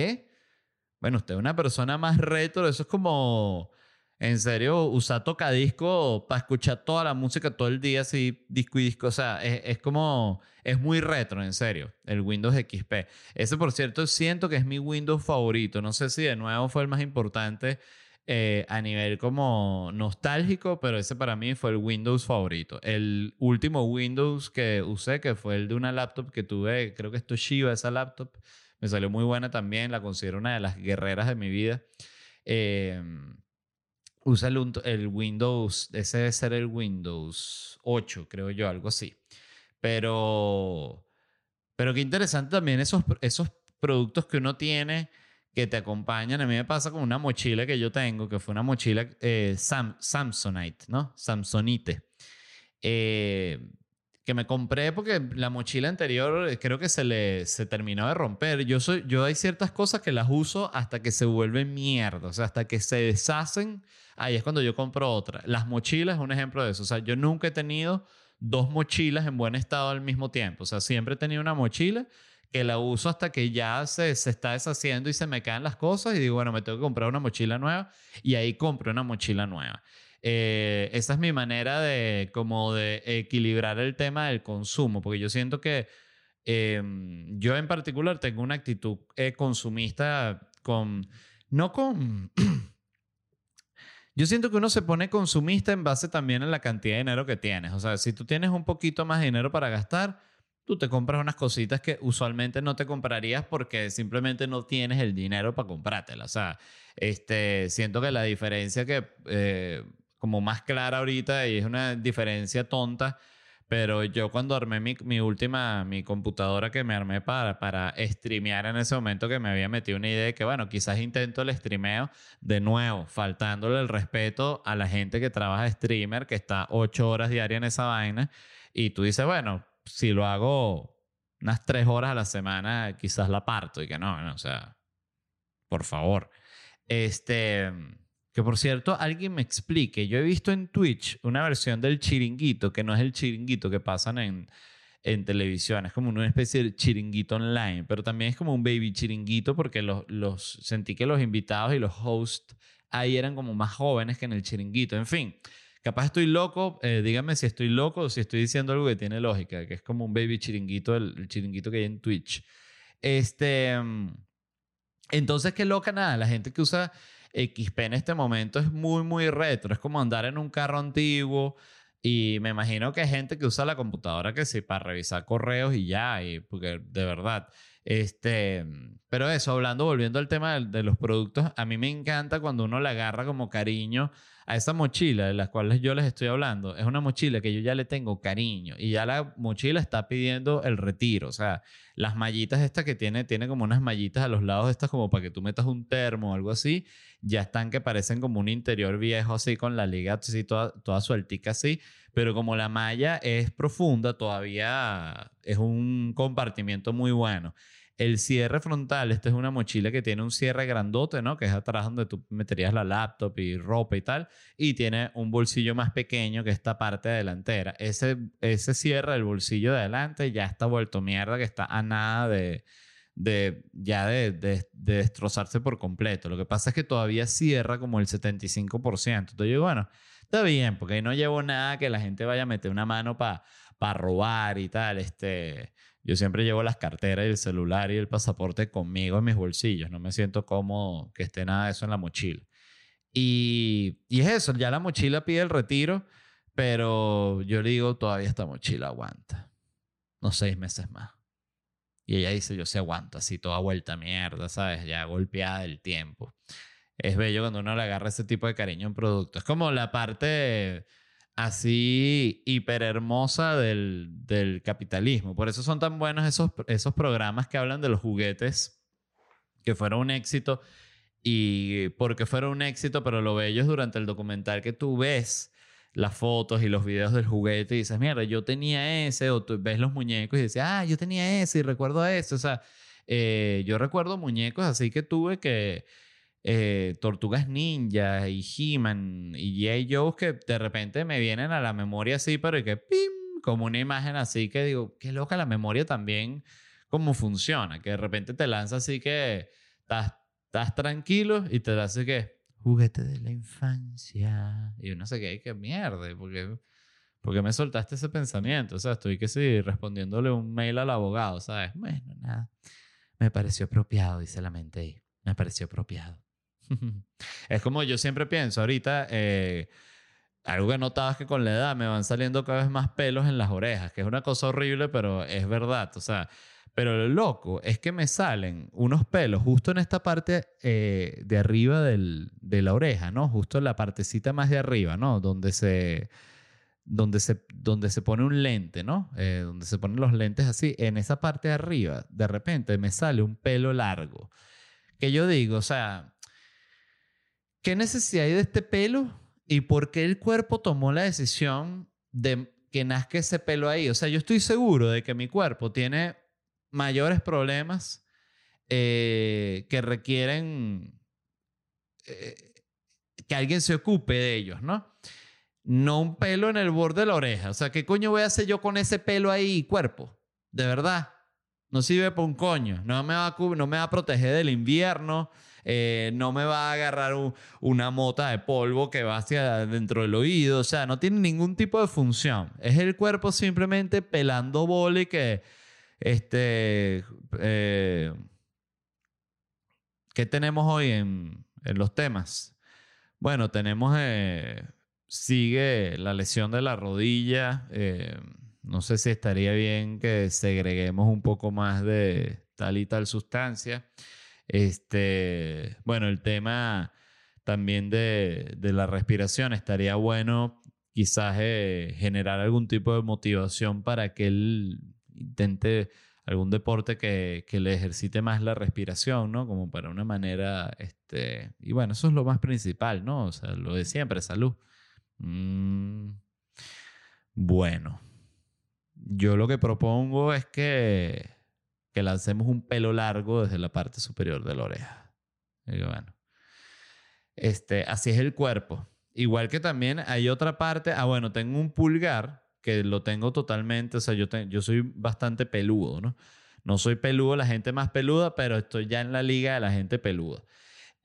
bueno, usted es una persona más retro, eso es como, en serio, usar tocadisco para escuchar toda la música todo el día, así, disco y disco, o sea, es, es como, es muy retro, en serio, el Windows XP. Ese, por cierto, siento que es mi Windows favorito, no sé si de nuevo fue el más importante eh, a nivel como nostálgico, pero ese para mí fue el Windows favorito. El último Windows que usé, que fue el de una laptop que tuve, creo que es Toshiba esa laptop, me salió muy buena también, la considero una de las guerreras de mi vida. Eh, usa el, el, Windows, ese debe ser el Windows 8, creo yo, algo así. Pero, pero qué interesante también esos, esos productos que uno tiene que te acompañan. A mí me pasa con una mochila que yo tengo, que fue una mochila eh, Samsonite, ¿no? Samsonite. Eh, que me compré porque la mochila anterior eh, creo que se le se terminó de romper. Yo soy yo hay ciertas cosas que las uso hasta que se vuelven mierda, o sea, hasta que se deshacen, ahí es cuando yo compro otra. Las mochilas es un ejemplo de eso, o sea, yo nunca he tenido dos mochilas en buen estado al mismo tiempo, o sea, siempre he tenido una mochila que la uso hasta que ya se, se, está deshaciendo y se me caen las cosas y digo, bueno, me tengo que comprar una mochila nueva y ahí compro una mochila nueva. Eh, esa es mi manera de como de equilibrar el tema del consumo, porque yo siento que em, yo en particular tengo una actitud eh, consumista con, no con... [clears throat] Yo siento que uno se pone consumista en base también a la cantidad de dinero que tienes. O sea, si tú tienes un poquito más de dinero para gastar, tú te compras unas cositas que usualmente no te comprarías porque simplemente no tienes el dinero para comprártelas. O sea, este, siento que la diferencia que, eh, como más clara ahorita, y es una diferencia tonta, pero yo cuando armé mi, mi, última, mi computadora que me armé para, para streamear en ese momento que me había metido una idea de que, bueno, quizás intento el streameo de nuevo, faltándole el respeto a la gente que trabaja streamer, que está ocho horas diarias en esa vaina, y tú dices, bueno, si lo hago unas tres horas a la semana, quizás la parto y que no, o sea, por favor. Este, que por cierto, alguien me explique, yo he visto en Twitch una versión del chiringuito, que no es el chiringuito que pasan en, en televisión, es como una especie de chiringuito online, pero también es como un baby chiringuito porque los, los sentí que los invitados y los hosts ahí eran como más jóvenes que en el chiringuito, en fin. Capaz estoy loco, eh, díganme si estoy loco o si estoy diciendo algo que tiene lógica, que es como un baby chiringuito, el, chiringuito que hay en Twitch. Este, mm, entonces, qué loca nada, la gente que usa XP en este momento es muy, muy retro, es como andar en un carro antiguo. Y me imagino que hay gente que usa la computadora que sí para revisar correos y ya, y porque de verdad. Este, pero eso, hablando, volviendo al tema de, de, los productos, a mí me encanta cuando uno le agarra como cariño a esa mochila de las cuales yo les estoy hablando, es una mochila que yo ya le tengo cariño y ya la mochila está pidiendo el retiro. O sea, las mallitas estas que tiene, tiene como unas mallitas a los lados estas como para que tú metas un termo o algo así, ya están que parecen como un interior viejo así con la liga así toda, toda sueltica así. Pero como la malla es profunda, todavía es un compartimiento muy bueno. El cierre frontal, esta es una mochila que tiene un cierre grandote, ¿no? Que es atrás donde tú meterías la laptop y ropa y tal. Y tiene un bolsillo más pequeño que esta parte delantera. Ese, ese cierre del bolsillo de adelante ya está vuelto mierda, que está a nada de, de ya de, de, destrozarse por completo. Lo que pasa es que todavía cierra como el 75%. Entonces yo bueno, está bien, porque no llevo nada que la gente vaya a meter una mano para para robar y tal. Este, yo siempre llevo las carteras y el celular y el pasaporte conmigo en mis bolsillos. No me siento cómodo que esté nada de eso en la mochila. Y, y es eso, ya la mochila pide el retiro, pero yo le digo, todavía esta mochila aguanta. No seis meses más. Y ella dice, yo se aguanto así, toda vuelta mierda, ¿sabes? Ya golpeada del tiempo. Es bello cuando uno le agarra ese tipo de cariño en producto. Es como la parte así hiper hermosa del, del, capitalismo. Por eso son tan buenos esos, esos programas que hablan de los juguetes que fueron un éxito y porque fueron un éxito, pero lo bello es durante el documental que tú ves las fotos y los videos del juguete y dices, mierda, yo tenía ese, o tú ves los muñecos y dices, ah, yo tenía ese y recuerdo eso. O sea, eh, yo recuerdo muñecos así que tuve que eh, Tortugas Ninja y He-Man y J. Joe que de repente me vienen a la memoria así, pero que ¡pim! como una imagen así que digo, qué loca la memoria también, cómo funciona, que de repente te lanza así que estás, tranquilo y te hace que juguete de la infancia y uno se queda que mierda, porque porque me soltaste ese pensamiento, o sea, estoy que sí respondiéndole un mail al abogado, ¿sabes? Bueno, nada. Me pareció apropiado, dice la mente ahí. Me pareció apropiado. [laughs] es como yo siempre pienso ahorita, eh, algo que es que con la edad me van saliendo cada vez más pelos en las orejas, que es una cosa horrible, pero es verdad. O sea, pero lo loco es que me salen unos pelos justo en esta parte eh, de arriba del, de la oreja, ¿no? Justo en la partecita más de arriba, ¿no? Donde se, donde se, donde se pone un lente, ¿no? Eh, donde se ponen los lentes así. En esa parte de arriba, de repente me sale un pelo largo. Que yo digo, o sea, ¿Qué necesidad hay de este pelo? ¿Y por qué el cuerpo tomó la decisión de que nazca ese pelo ahí? O sea, yo estoy seguro de que mi cuerpo tiene mayores problemas eh, que requieren eh, que alguien se ocupe de ellos, ¿no? No un pelo en el borde de la oreja. O sea, ¿qué coño voy a hacer yo con ese pelo ahí, cuerpo? De verdad. No sirve para un coño. No me va a, no me va a proteger del invierno eh, no me va a agarrar una mota de polvo que va hacia dentro del oído, o sea, no tiene ningún tipo de función. Es el cuerpo simplemente pelando boli que, este, eh, ¿qué tenemos hoy en, los temas? Bueno, tenemos, eh, sigue la lesión de la rodilla no sé si estaría bien que segreguemos un poco más de tal y tal sustancia. Este, bueno, el tema también de, la respiración estaría bueno quizás eh, generar algún tipo de motivación para que él intente algún deporte que, que, le ejercite más la respiración, ¿no? Como para una manera, este, y bueno, eso es lo más principal, ¿no? O sea, lo de siempre, salud. Mm, bueno, yo lo que propongo es que, que lancemos un pelo largo desde la parte superior de la oreja. Y bueno, este, así es el cuerpo. Igual que también hay otra parte, ah, bueno, tengo un pulgar que lo tengo totalmente, o sea, yo, yo soy bastante peludo, ¿no? No soy peludo, la gente más peluda, pero estoy ya en la liga de la gente peluda.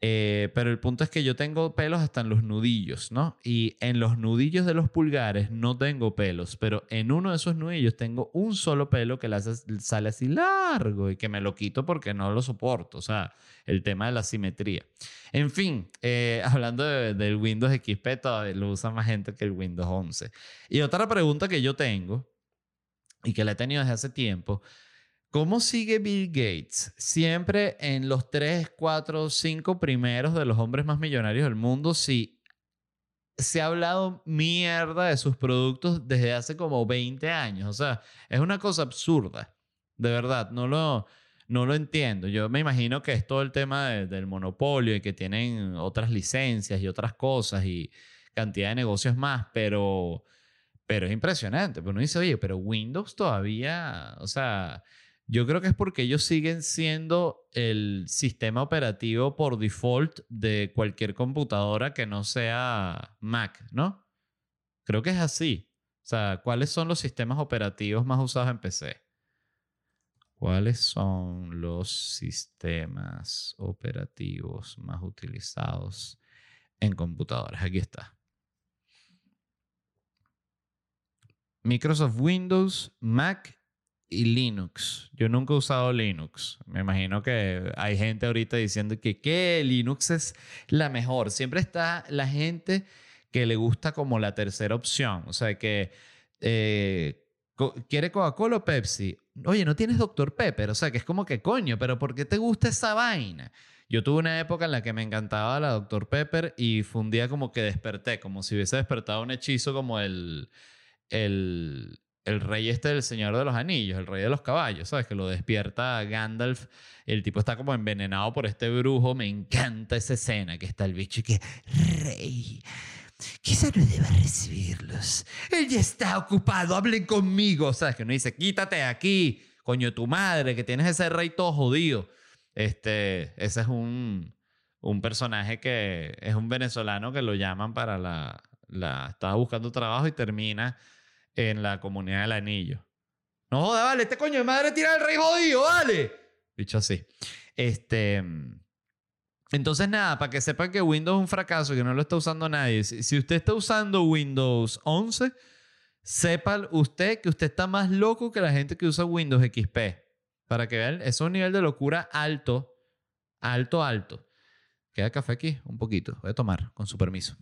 Eh, pero el punto es que yo tengo pelos hasta en los nudillos, ¿no? Y en los nudillos de los pulgares no tengo pelos, pero en uno de esos nudillos tengo un solo pelo que sale así largo y que me lo quito porque no lo soporto. O sea, el tema de la simetría. En fin, eh, [laughs] hablando del Windows XP, todavía lo usa más gente que el Windows 11. Y otra pregunta que yo tengo y que la he tenido desde hace tiempo ¿Cómo sigue Bill Gates? Siempre en los 3, 4, 5 primeros de los hombres más millonarios del mundo, si se ha hablado mierda de sus productos desde hace como 20 años. O sea, es una cosa absurda. De verdad, no lo, no lo entiendo. Yo me imagino que es todo el tema del monopolio y que tienen otras licencias y otras cosas y cantidad de negocios más, pero, pero es impresionante. Uno dice, oye, pero Windows todavía, o sea, yo creo que es porque ellos siguen siendo el sistema operativo por default de cualquier computadora que no sea Mac, ¿no? Creo que es así. O sea, ¿cuáles son los sistemas operativos más usados en PC? ¿Cuáles son los sistemas operativos más utilizados en computadoras? Aquí está. Microsoft Windows, Mac y Linux. Yo nunca he usado Linux. Me imagino que hay gente ahorita diciendo que, ¿qué? Linux es la mejor. Siempre está la gente que le gusta como la tercera opción. O sea, que eh, quiere Coca-Cola o Pepsi. Oye, no tienes Dr. Pepper. O sea, que es como que coño, pero ¿por qué te gusta esa vaina? Yo tuve una época en la que me encantaba la Dr. Pepper y fue un día como que desperté, como si hubiese despertado un hechizo como el, el, el rey este del Señor de los Anillos, el rey de los caballos, ¿sabes? Que lo despierta Gandalf. El tipo está como envenenado por este brujo. Me encanta esa escena que está el bicho y que, rey, quizá no deba recibirlos. Él ya está ocupado, hablen conmigo. ¿Sabes? Que uno dice, quítate aquí, coño, tu madre, que tienes ese rey todo jodido. Este, ese es un, un personaje que es un venezolano que lo llaman para la, la... Estaba buscando trabajo y termina en la comunidad del anillo. No joda, vale, este coño de madre tira el rey jodido, vale. Dicho así. Este. Entonces, nada, para que sepan que Windows es un fracaso, que no lo está usando nadie. Si, usted está usando Windows 11, sepa usted que usted está más loco que la gente que usa Windows XP. Para que vean, es un nivel de locura alto, alto, alto. Queda café aquí, un poquito. Voy a tomar, con su permiso.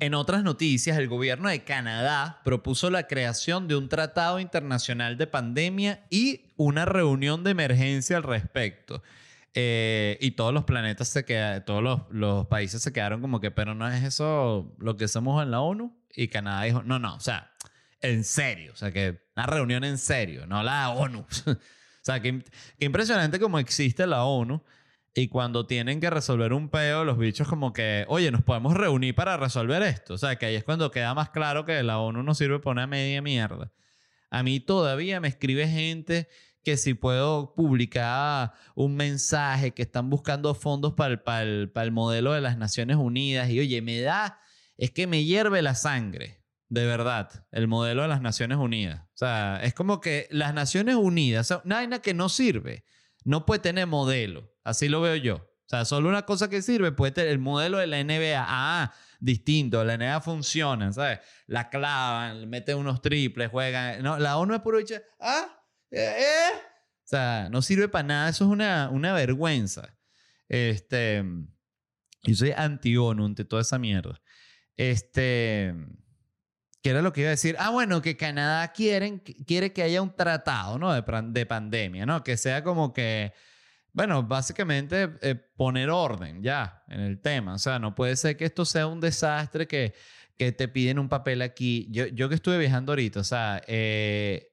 En otras noticias, el gobierno de Canadá propuso la creación de un tratado internacional de pandemia y una reunión de emergencia al respecto. Eh, y todos los planetas se quedaron, todos los, países se quedaron como que, pero no es eso lo que somos en la ONU. Y Canadá dijo, no, no, o sea, en serio, o sea, que una reunión en serio, no la ONU. [laughs] o sea, que impresionante como existe la ONU y cuando tienen que resolver un peo, los bichos como que, oye, nos podemos reunir para resolver esto. O sea, que ahí es cuando queda más claro que la ONU no sirve para una media mierda. A mí todavía me escribe gente que si puedo publicar un mensaje que están buscando fondos para el, para el, para el modelo de las Naciones Unidas. Y oye, me da, es que me hierve la sangre. De verdad, el modelo de las Naciones Unidas. O sea, es como que las Naciones Unidas, o sea, que no sirve, no puede tener modelo. Así lo veo yo. O sea, solo una cosa que sirve puede tener el modelo de la NBA. Ah, distinto. La NBA funciona, ¿sabes? La clavan, meten unos triples, juegan. No, la ONU es puro dicho, ah, eh, eh. O sea, no sirve para nada. Eso es una, una vergüenza. Este, yo soy anti-ONU ante toda esa mierda. Este, ¿qué era lo que iba a decir? Ah, bueno, que Canadá quieren, quiere que haya un tratado, ¿no? De, de pandemia, ¿no? Que sea como que, bueno, básicamente eh, poner orden ya en el tema. O sea, no puede ser que esto sea un desastre que, que te piden un papel aquí. Yo, yo que estuve viajando ahorita, o sea, eh,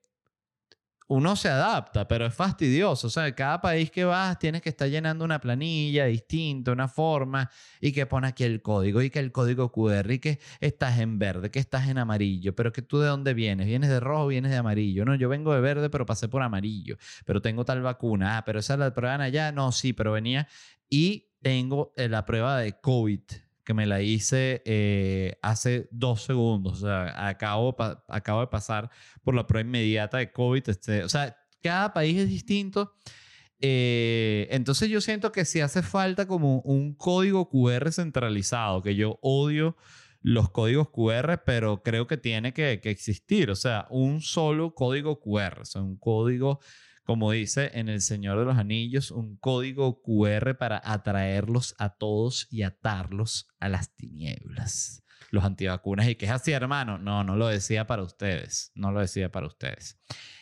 uno se adapta, pero es fastidioso. O sea, cada país que vas tienes que estar llenando una planilla distinta, una forma, y que pone aquí el código, y que el código QR, y que estás en verde, que estás en amarillo, pero que tú de dónde vienes, vienes de rojo, vienes de amarillo. No, yo vengo de verde, pero pasé por amarillo, pero tengo tal vacuna. Ah, pero esa la prueban allá. No, sí, pero venía. Y tengo eh, la prueba de COVID que me la hice eh, hace dos segundos. O sea, acabo, de pasar por la prueba inmediata de COVID. Este, o sea, cada país es distinto. Eh, entonces yo siento que sí hace falta como un código QR centralizado, que yo odio los códigos QR, pero creo que tiene que, que existir. O sea, un solo código QR, o sea, un código, como dice en El Señor de los Anillos, un código QR para atraerlos a todos y atarlos a las tinieblas. Los antivacunas. ¿Y que es así, hermano? No, no lo decía para ustedes. No lo decía para ustedes.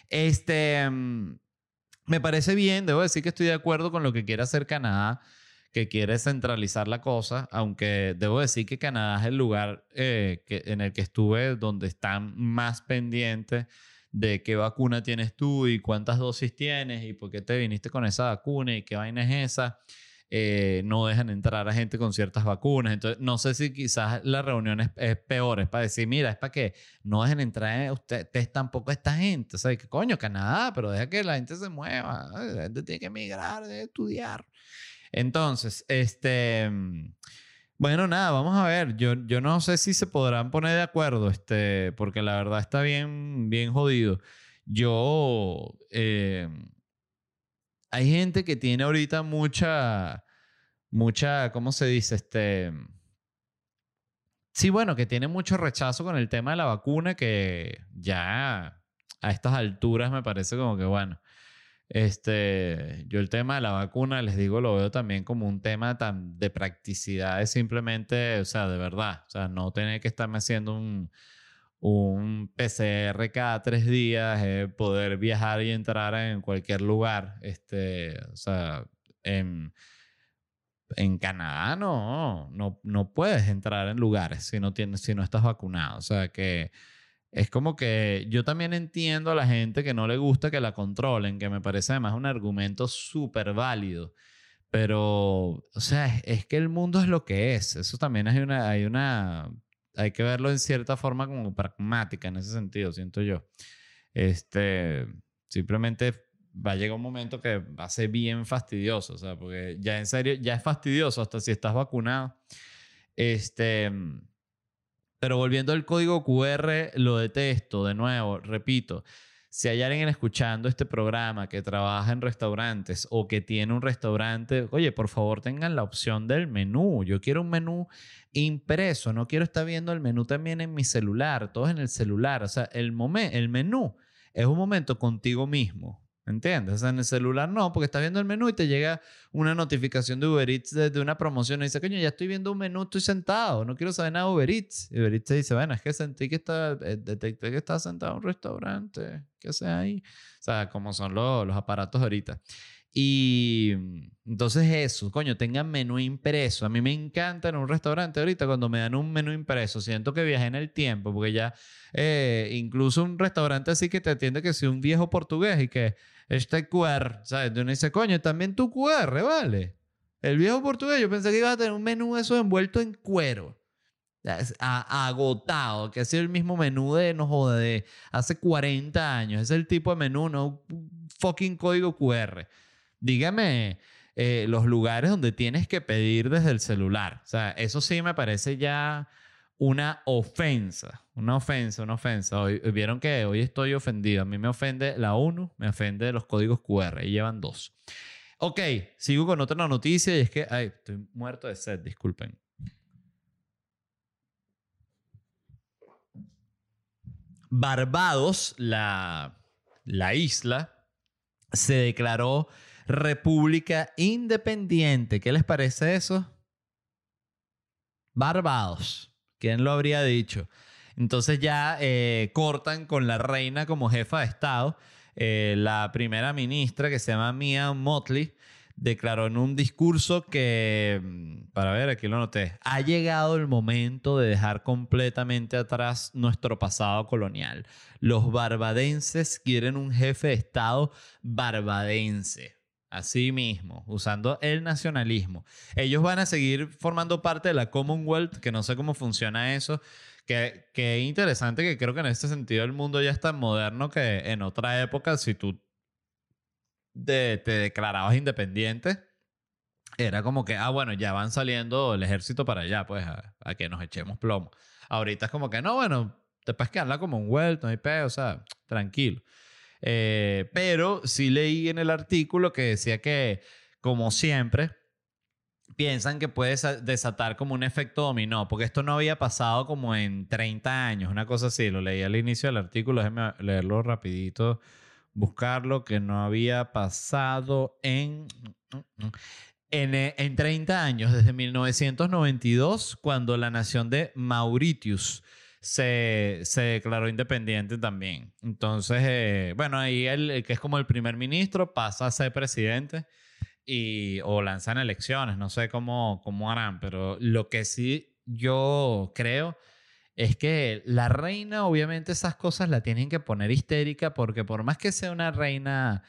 Este. mm, me parece bien, debo decir que estoy de acuerdo con lo que quiere hacer Canadá, que quiere centralizar la cosa, aunque debo decir que Canadá es el lugar eh, que, en el que estuve donde están más pendientes de qué vacuna tienes tú y cuántas dosis tienes y por qué te viniste con esa vacuna y qué vaina es esa. Eh, no dejan entrar a gente con ciertas vacunas. Entonces, no sé si quizás la reunión es, es peor, es para decir, mira, es para que no dejen entrar a ustedes tampoco a esta gente. O sea, que coño, Canadá, pero deja que la gente se mueva. La gente tiene que emigrar, debe estudiar. Entonces, este. Bueno, nada, vamos a ver. Yo, yo no sé si se podrán poner de acuerdo, este, porque la verdad está bien, bien jodido. Yo. eh, hay gente que tiene ahorita mucha, mucha, ¿cómo se dice? Este, sí, bueno, que tiene mucho rechazo con el tema de la vacuna, que ya a estas alturas me parece como que, bueno, este, yo el tema de la vacuna, les digo, lo veo también como un tema tan de practicidad, es simplemente, o sea, de verdad, o sea, no tener que estarme haciendo un, un PCR cada tres días, eh, poder viajar y entrar en cualquier lugar. Este, o sea, en, en Canadá no, no, no puedes entrar en lugares si no, tienes, si no estás vacunado. O sea que es como que yo también entiendo a la gente que no le gusta que la controlen, que me parece además un argumento súper válido. Pero, o sea, es, es que el mundo es lo que es. Eso también hay una, hay una, hay que verlo en cierta forma como pragmática en ese sentido, siento yo. Este, simplemente va a llegar un momento que va a ser bien fastidioso, o sea, porque ya en serio, ya es fastidioso hasta si estás vacunado. Este, pero volviendo al código QR, lo detesto, de nuevo, repito. Si hay alguien escuchando este programa que trabaja en restaurantes o que tiene un restaurante, oye, por favor tengan la opción del menú. Yo quiero un menú impreso, no quiero estar viendo el menú también en mi celular, todo es en el celular. O sea, el, momen- el menú es un momento contigo mismo. ¿Entiendes? En el celular no, porque estás viendo el menú y te llega una notificación de Uber Eats de, una promoción y dice, coño, ya estoy viendo un menú, estoy sentado, no quiero saber nada de Uber Eats. Y Uber Eats te dice, bueno, es que sentí que está, eh, detecté que estás sentado en un restaurante, ¿qué haces ahí? O sea, como son los, los aparatos ahorita. Y entonces eso, coño, tengan menú impreso. A mí me encanta en un restaurante ahorita cuando me dan un menú impreso. Siento que viajé en el tiempo, porque ya eh, incluso un restaurante así que te atiende que si un viejo portugués y que este QR, ¿sabes? Uno dice, coño, también tu QR, ¿vale? El viejo portugués, yo pensé que iba a tener un menú eso envuelto en cuero. Agotado, que ha sido el mismo menú de, no de hace 40 años. Es el tipo de menú, no fucking código QR. Dígame eh, los lugares donde tienes que pedir desde el celular. O sea, eso sí me parece ya una ofensa. Una ofensa, una ofensa. Hoy, Vieron que hoy estoy ofendido. A mí me ofende la ONU, me ofende los códigos QR. Y llevan dos. Ok, sigo con otra noticia y es que, ay, estoy muerto de sed, disculpen. Barbados, la, la isla, se declaró república independiente. ¿Qué les parece eso? Barbados. ¿Quién lo habría dicho? Entonces ya eh, cortan con la reina como jefa de Estado. Eh, la primera ministra, que se llama Mia Motley, declaró en un discurso que, mm, para ver, aquí lo noté, ha llegado el momento de dejar completamente atrás nuestro pasado colonial. Los barbadenses quieren un jefe de Estado barbadense. Así mismo, usando el nacionalismo. Ellos van a seguir formando parte de la Commonwealth, que no sé cómo funciona eso. Que, que interesante que creo que en este sentido el mundo ya es tan moderno que en otra época, si tú te declarabas independiente, era como que, ah, bueno, ya van saliendo el ejército para allá, pues, a, que nos echemos plomo. Ahorita es como que, no, bueno, te puedes quedar un vuelto, no hay pedo, o sea, tranquilo. Eh, pero sí leí en el artículo que decía que, como siempre, piensan que puede desatar como un efecto dominó, porque esto no había pasado como en 30 años, una cosa así, lo leí al inicio del artículo, déjenme leerlo rapidito, buscarlo, que no había pasado en... En, en 30 años, desde 1992, cuando la nación de Mauritius se, se declaró independiente también. Entonces, eh, bueno, ahí el, que es como el primer ministro pasa a ser presidente y, o lanzan elecciones, no sé cómo, cómo harán, pero lo que sí yo creo es que la reina, obviamente esas cosas la tienen que poner histérica porque por más que sea una reina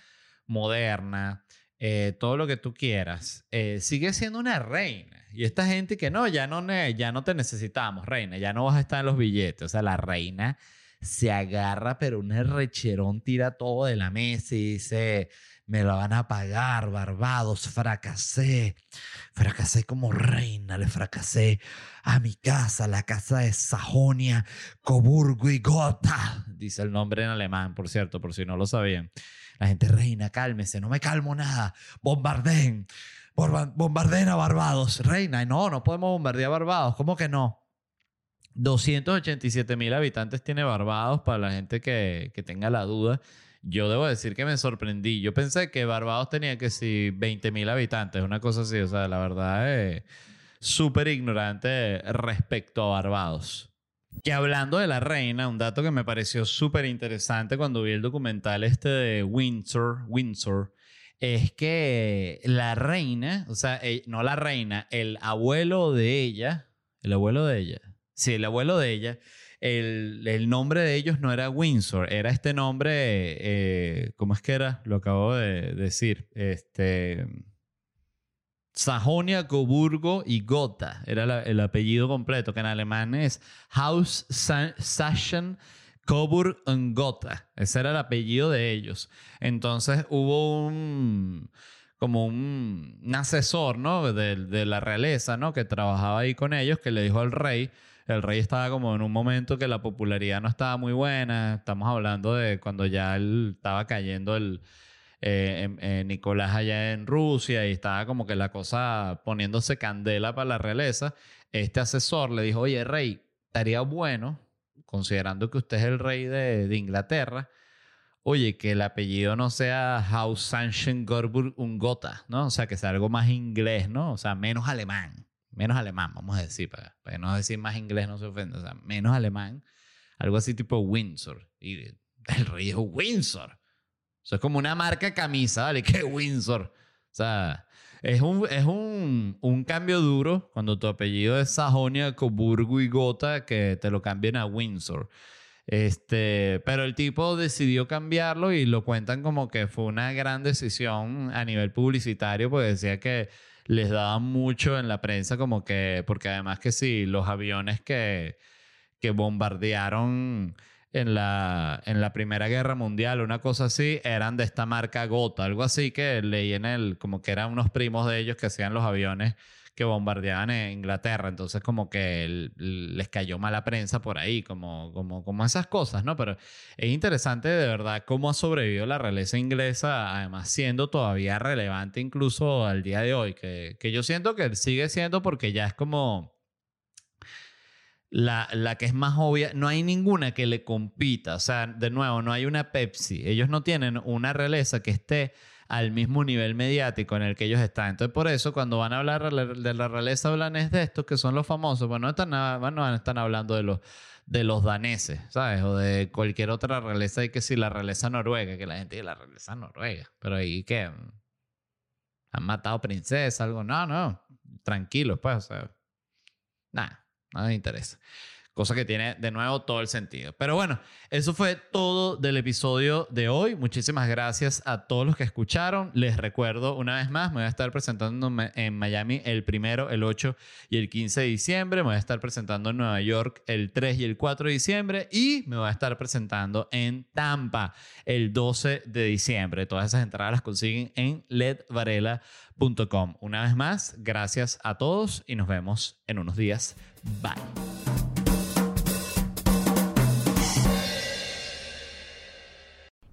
moderna, eh, todo lo que tú quieras, eh, sigue siendo una reina. Y esta gente que no, ya no, ya no te necesitamos, reina, ya no vas a estar en los billetes. O sea, la reina se agarra, pero un recherón tira todo de la mesa y dice, me lo van a pagar, Barbados, fracasé, fracasé como reina, le fracasé a mi casa, la casa de Sajonia, Coburgo y Gotha, dice el nombre en alemán, por cierto, por si no lo sabían. La gente, reina, cálmese, no me calmo nada, bombardeen bombardeen a Barbados. Reina, no, no podemos bombardear Barbados. ¿Cómo que no? 287 mil habitantes tiene Barbados para la gente que, que, tenga la duda. Yo debo decir que me sorprendí. Yo pensé que Barbados tenía que sí 20 mil habitantes, una cosa así. O sea, la verdad es súper ignorante respecto a Barbados. Que hablando de la reina, un dato que me pareció súper interesante cuando vi el documental este de Windsor, Windsor es que la reina, o sea, eh, no la reina, el abuelo de ella, el abuelo de ella, sí, el abuelo de ella, el, nombre de ellos no era Windsor, era este nombre, eh, ¿cómo es que era? Lo acabo de decir, este... Sajonia, Coburgo y Gotha era el apellido completo, que en alemán es Haus Sachsen Coburg und Gotha. Ese era el apellido de ellos. Entonces hubo un como un, asesor, ¿no? De, la realeza, ¿no? Que trabajaba ahí con ellos, que le dijo al rey, el rey estaba como en un momento que la popularidad no estaba muy buena, estamos hablando de cuando ya él estaba cayendo el eh, Nicolás allá en Rusia y estaba como que la cosa poniéndose candela para la realeza, este asesor le dijo, oye, rey, estaría bueno considerando que usted es el rey de, Inglaterra, oye, que el apellido no sea House Gorburg Ungota, ¿no? O sea, que sea algo más inglés, ¿no? O sea, menos alemán. Menos alemán, vamos a decir, para, no decir más inglés no se ofende. O sea, menos alemán. Algo así tipo Windsor. Y el rey es Windsor. Eso es como una marca camisa, ¿vale? [laughs] ¿Qué Windsor? O sea, es un, es un, un, cambio duro cuando tu apellido es Sajonia, Coburgo y Gotha que te lo cambien a Windsor. Este, pero el tipo decidió cambiarlo y lo cuentan como que fue una gran decisión a nivel publicitario, porque decía que les daban mucho en la prensa, como que, porque además que sí, los aviones que, que bombardearon en la, en la Primera Guerra Mundial, una cosa así, eran de esta marca Gota, algo así que leí en el, como que eran unos primos de ellos que hacían los aviones que bombardeaban en Inglaterra, entonces como que les cayó mala prensa por ahí, como, como, como esas cosas, ¿no? Pero es interesante de verdad cómo ha sobrevivido la realeza inglesa, además siendo todavía relevante incluso al día de hoy, que, que yo siento que sigue siendo porque ya es como la, la, que es más obvia, no hay ninguna que le compita. O sea, de nuevo, no hay una Pepsi. Ellos no tienen una realeza que esté al mismo nivel mediático en el que ellos están. Entonces, por eso, cuando van a hablar de la realeza, hablan de estos que son los famosos. Bueno, no están, no están hablando de los, de los daneses, ¿sabes? O de cualquier otra realeza, y que si la realeza noruega, que la gente dice la realeza noruega. Pero ahí, ¿qué? ¿Han matado princesa? Algo. No, no. Tranquilos, pues. Nada, nada me interesa. Cosa que tiene de nuevo todo el sentido. Pero bueno, eso fue todo del episodio de hoy. Muchísimas gracias a todos los que escucharon. Les recuerdo una vez más, me voy a estar presentando en Miami el primero, el 8 y el 15 de diciembre. Me voy a estar presentando en Nueva York el 3 y el 4 de diciembre. Y me voy a estar presentando en Tampa el 12 de diciembre. Todas esas entradas las consiguen en ledvarela.com. Una vez más, gracias a todos y nos vemos en unos días. Bye.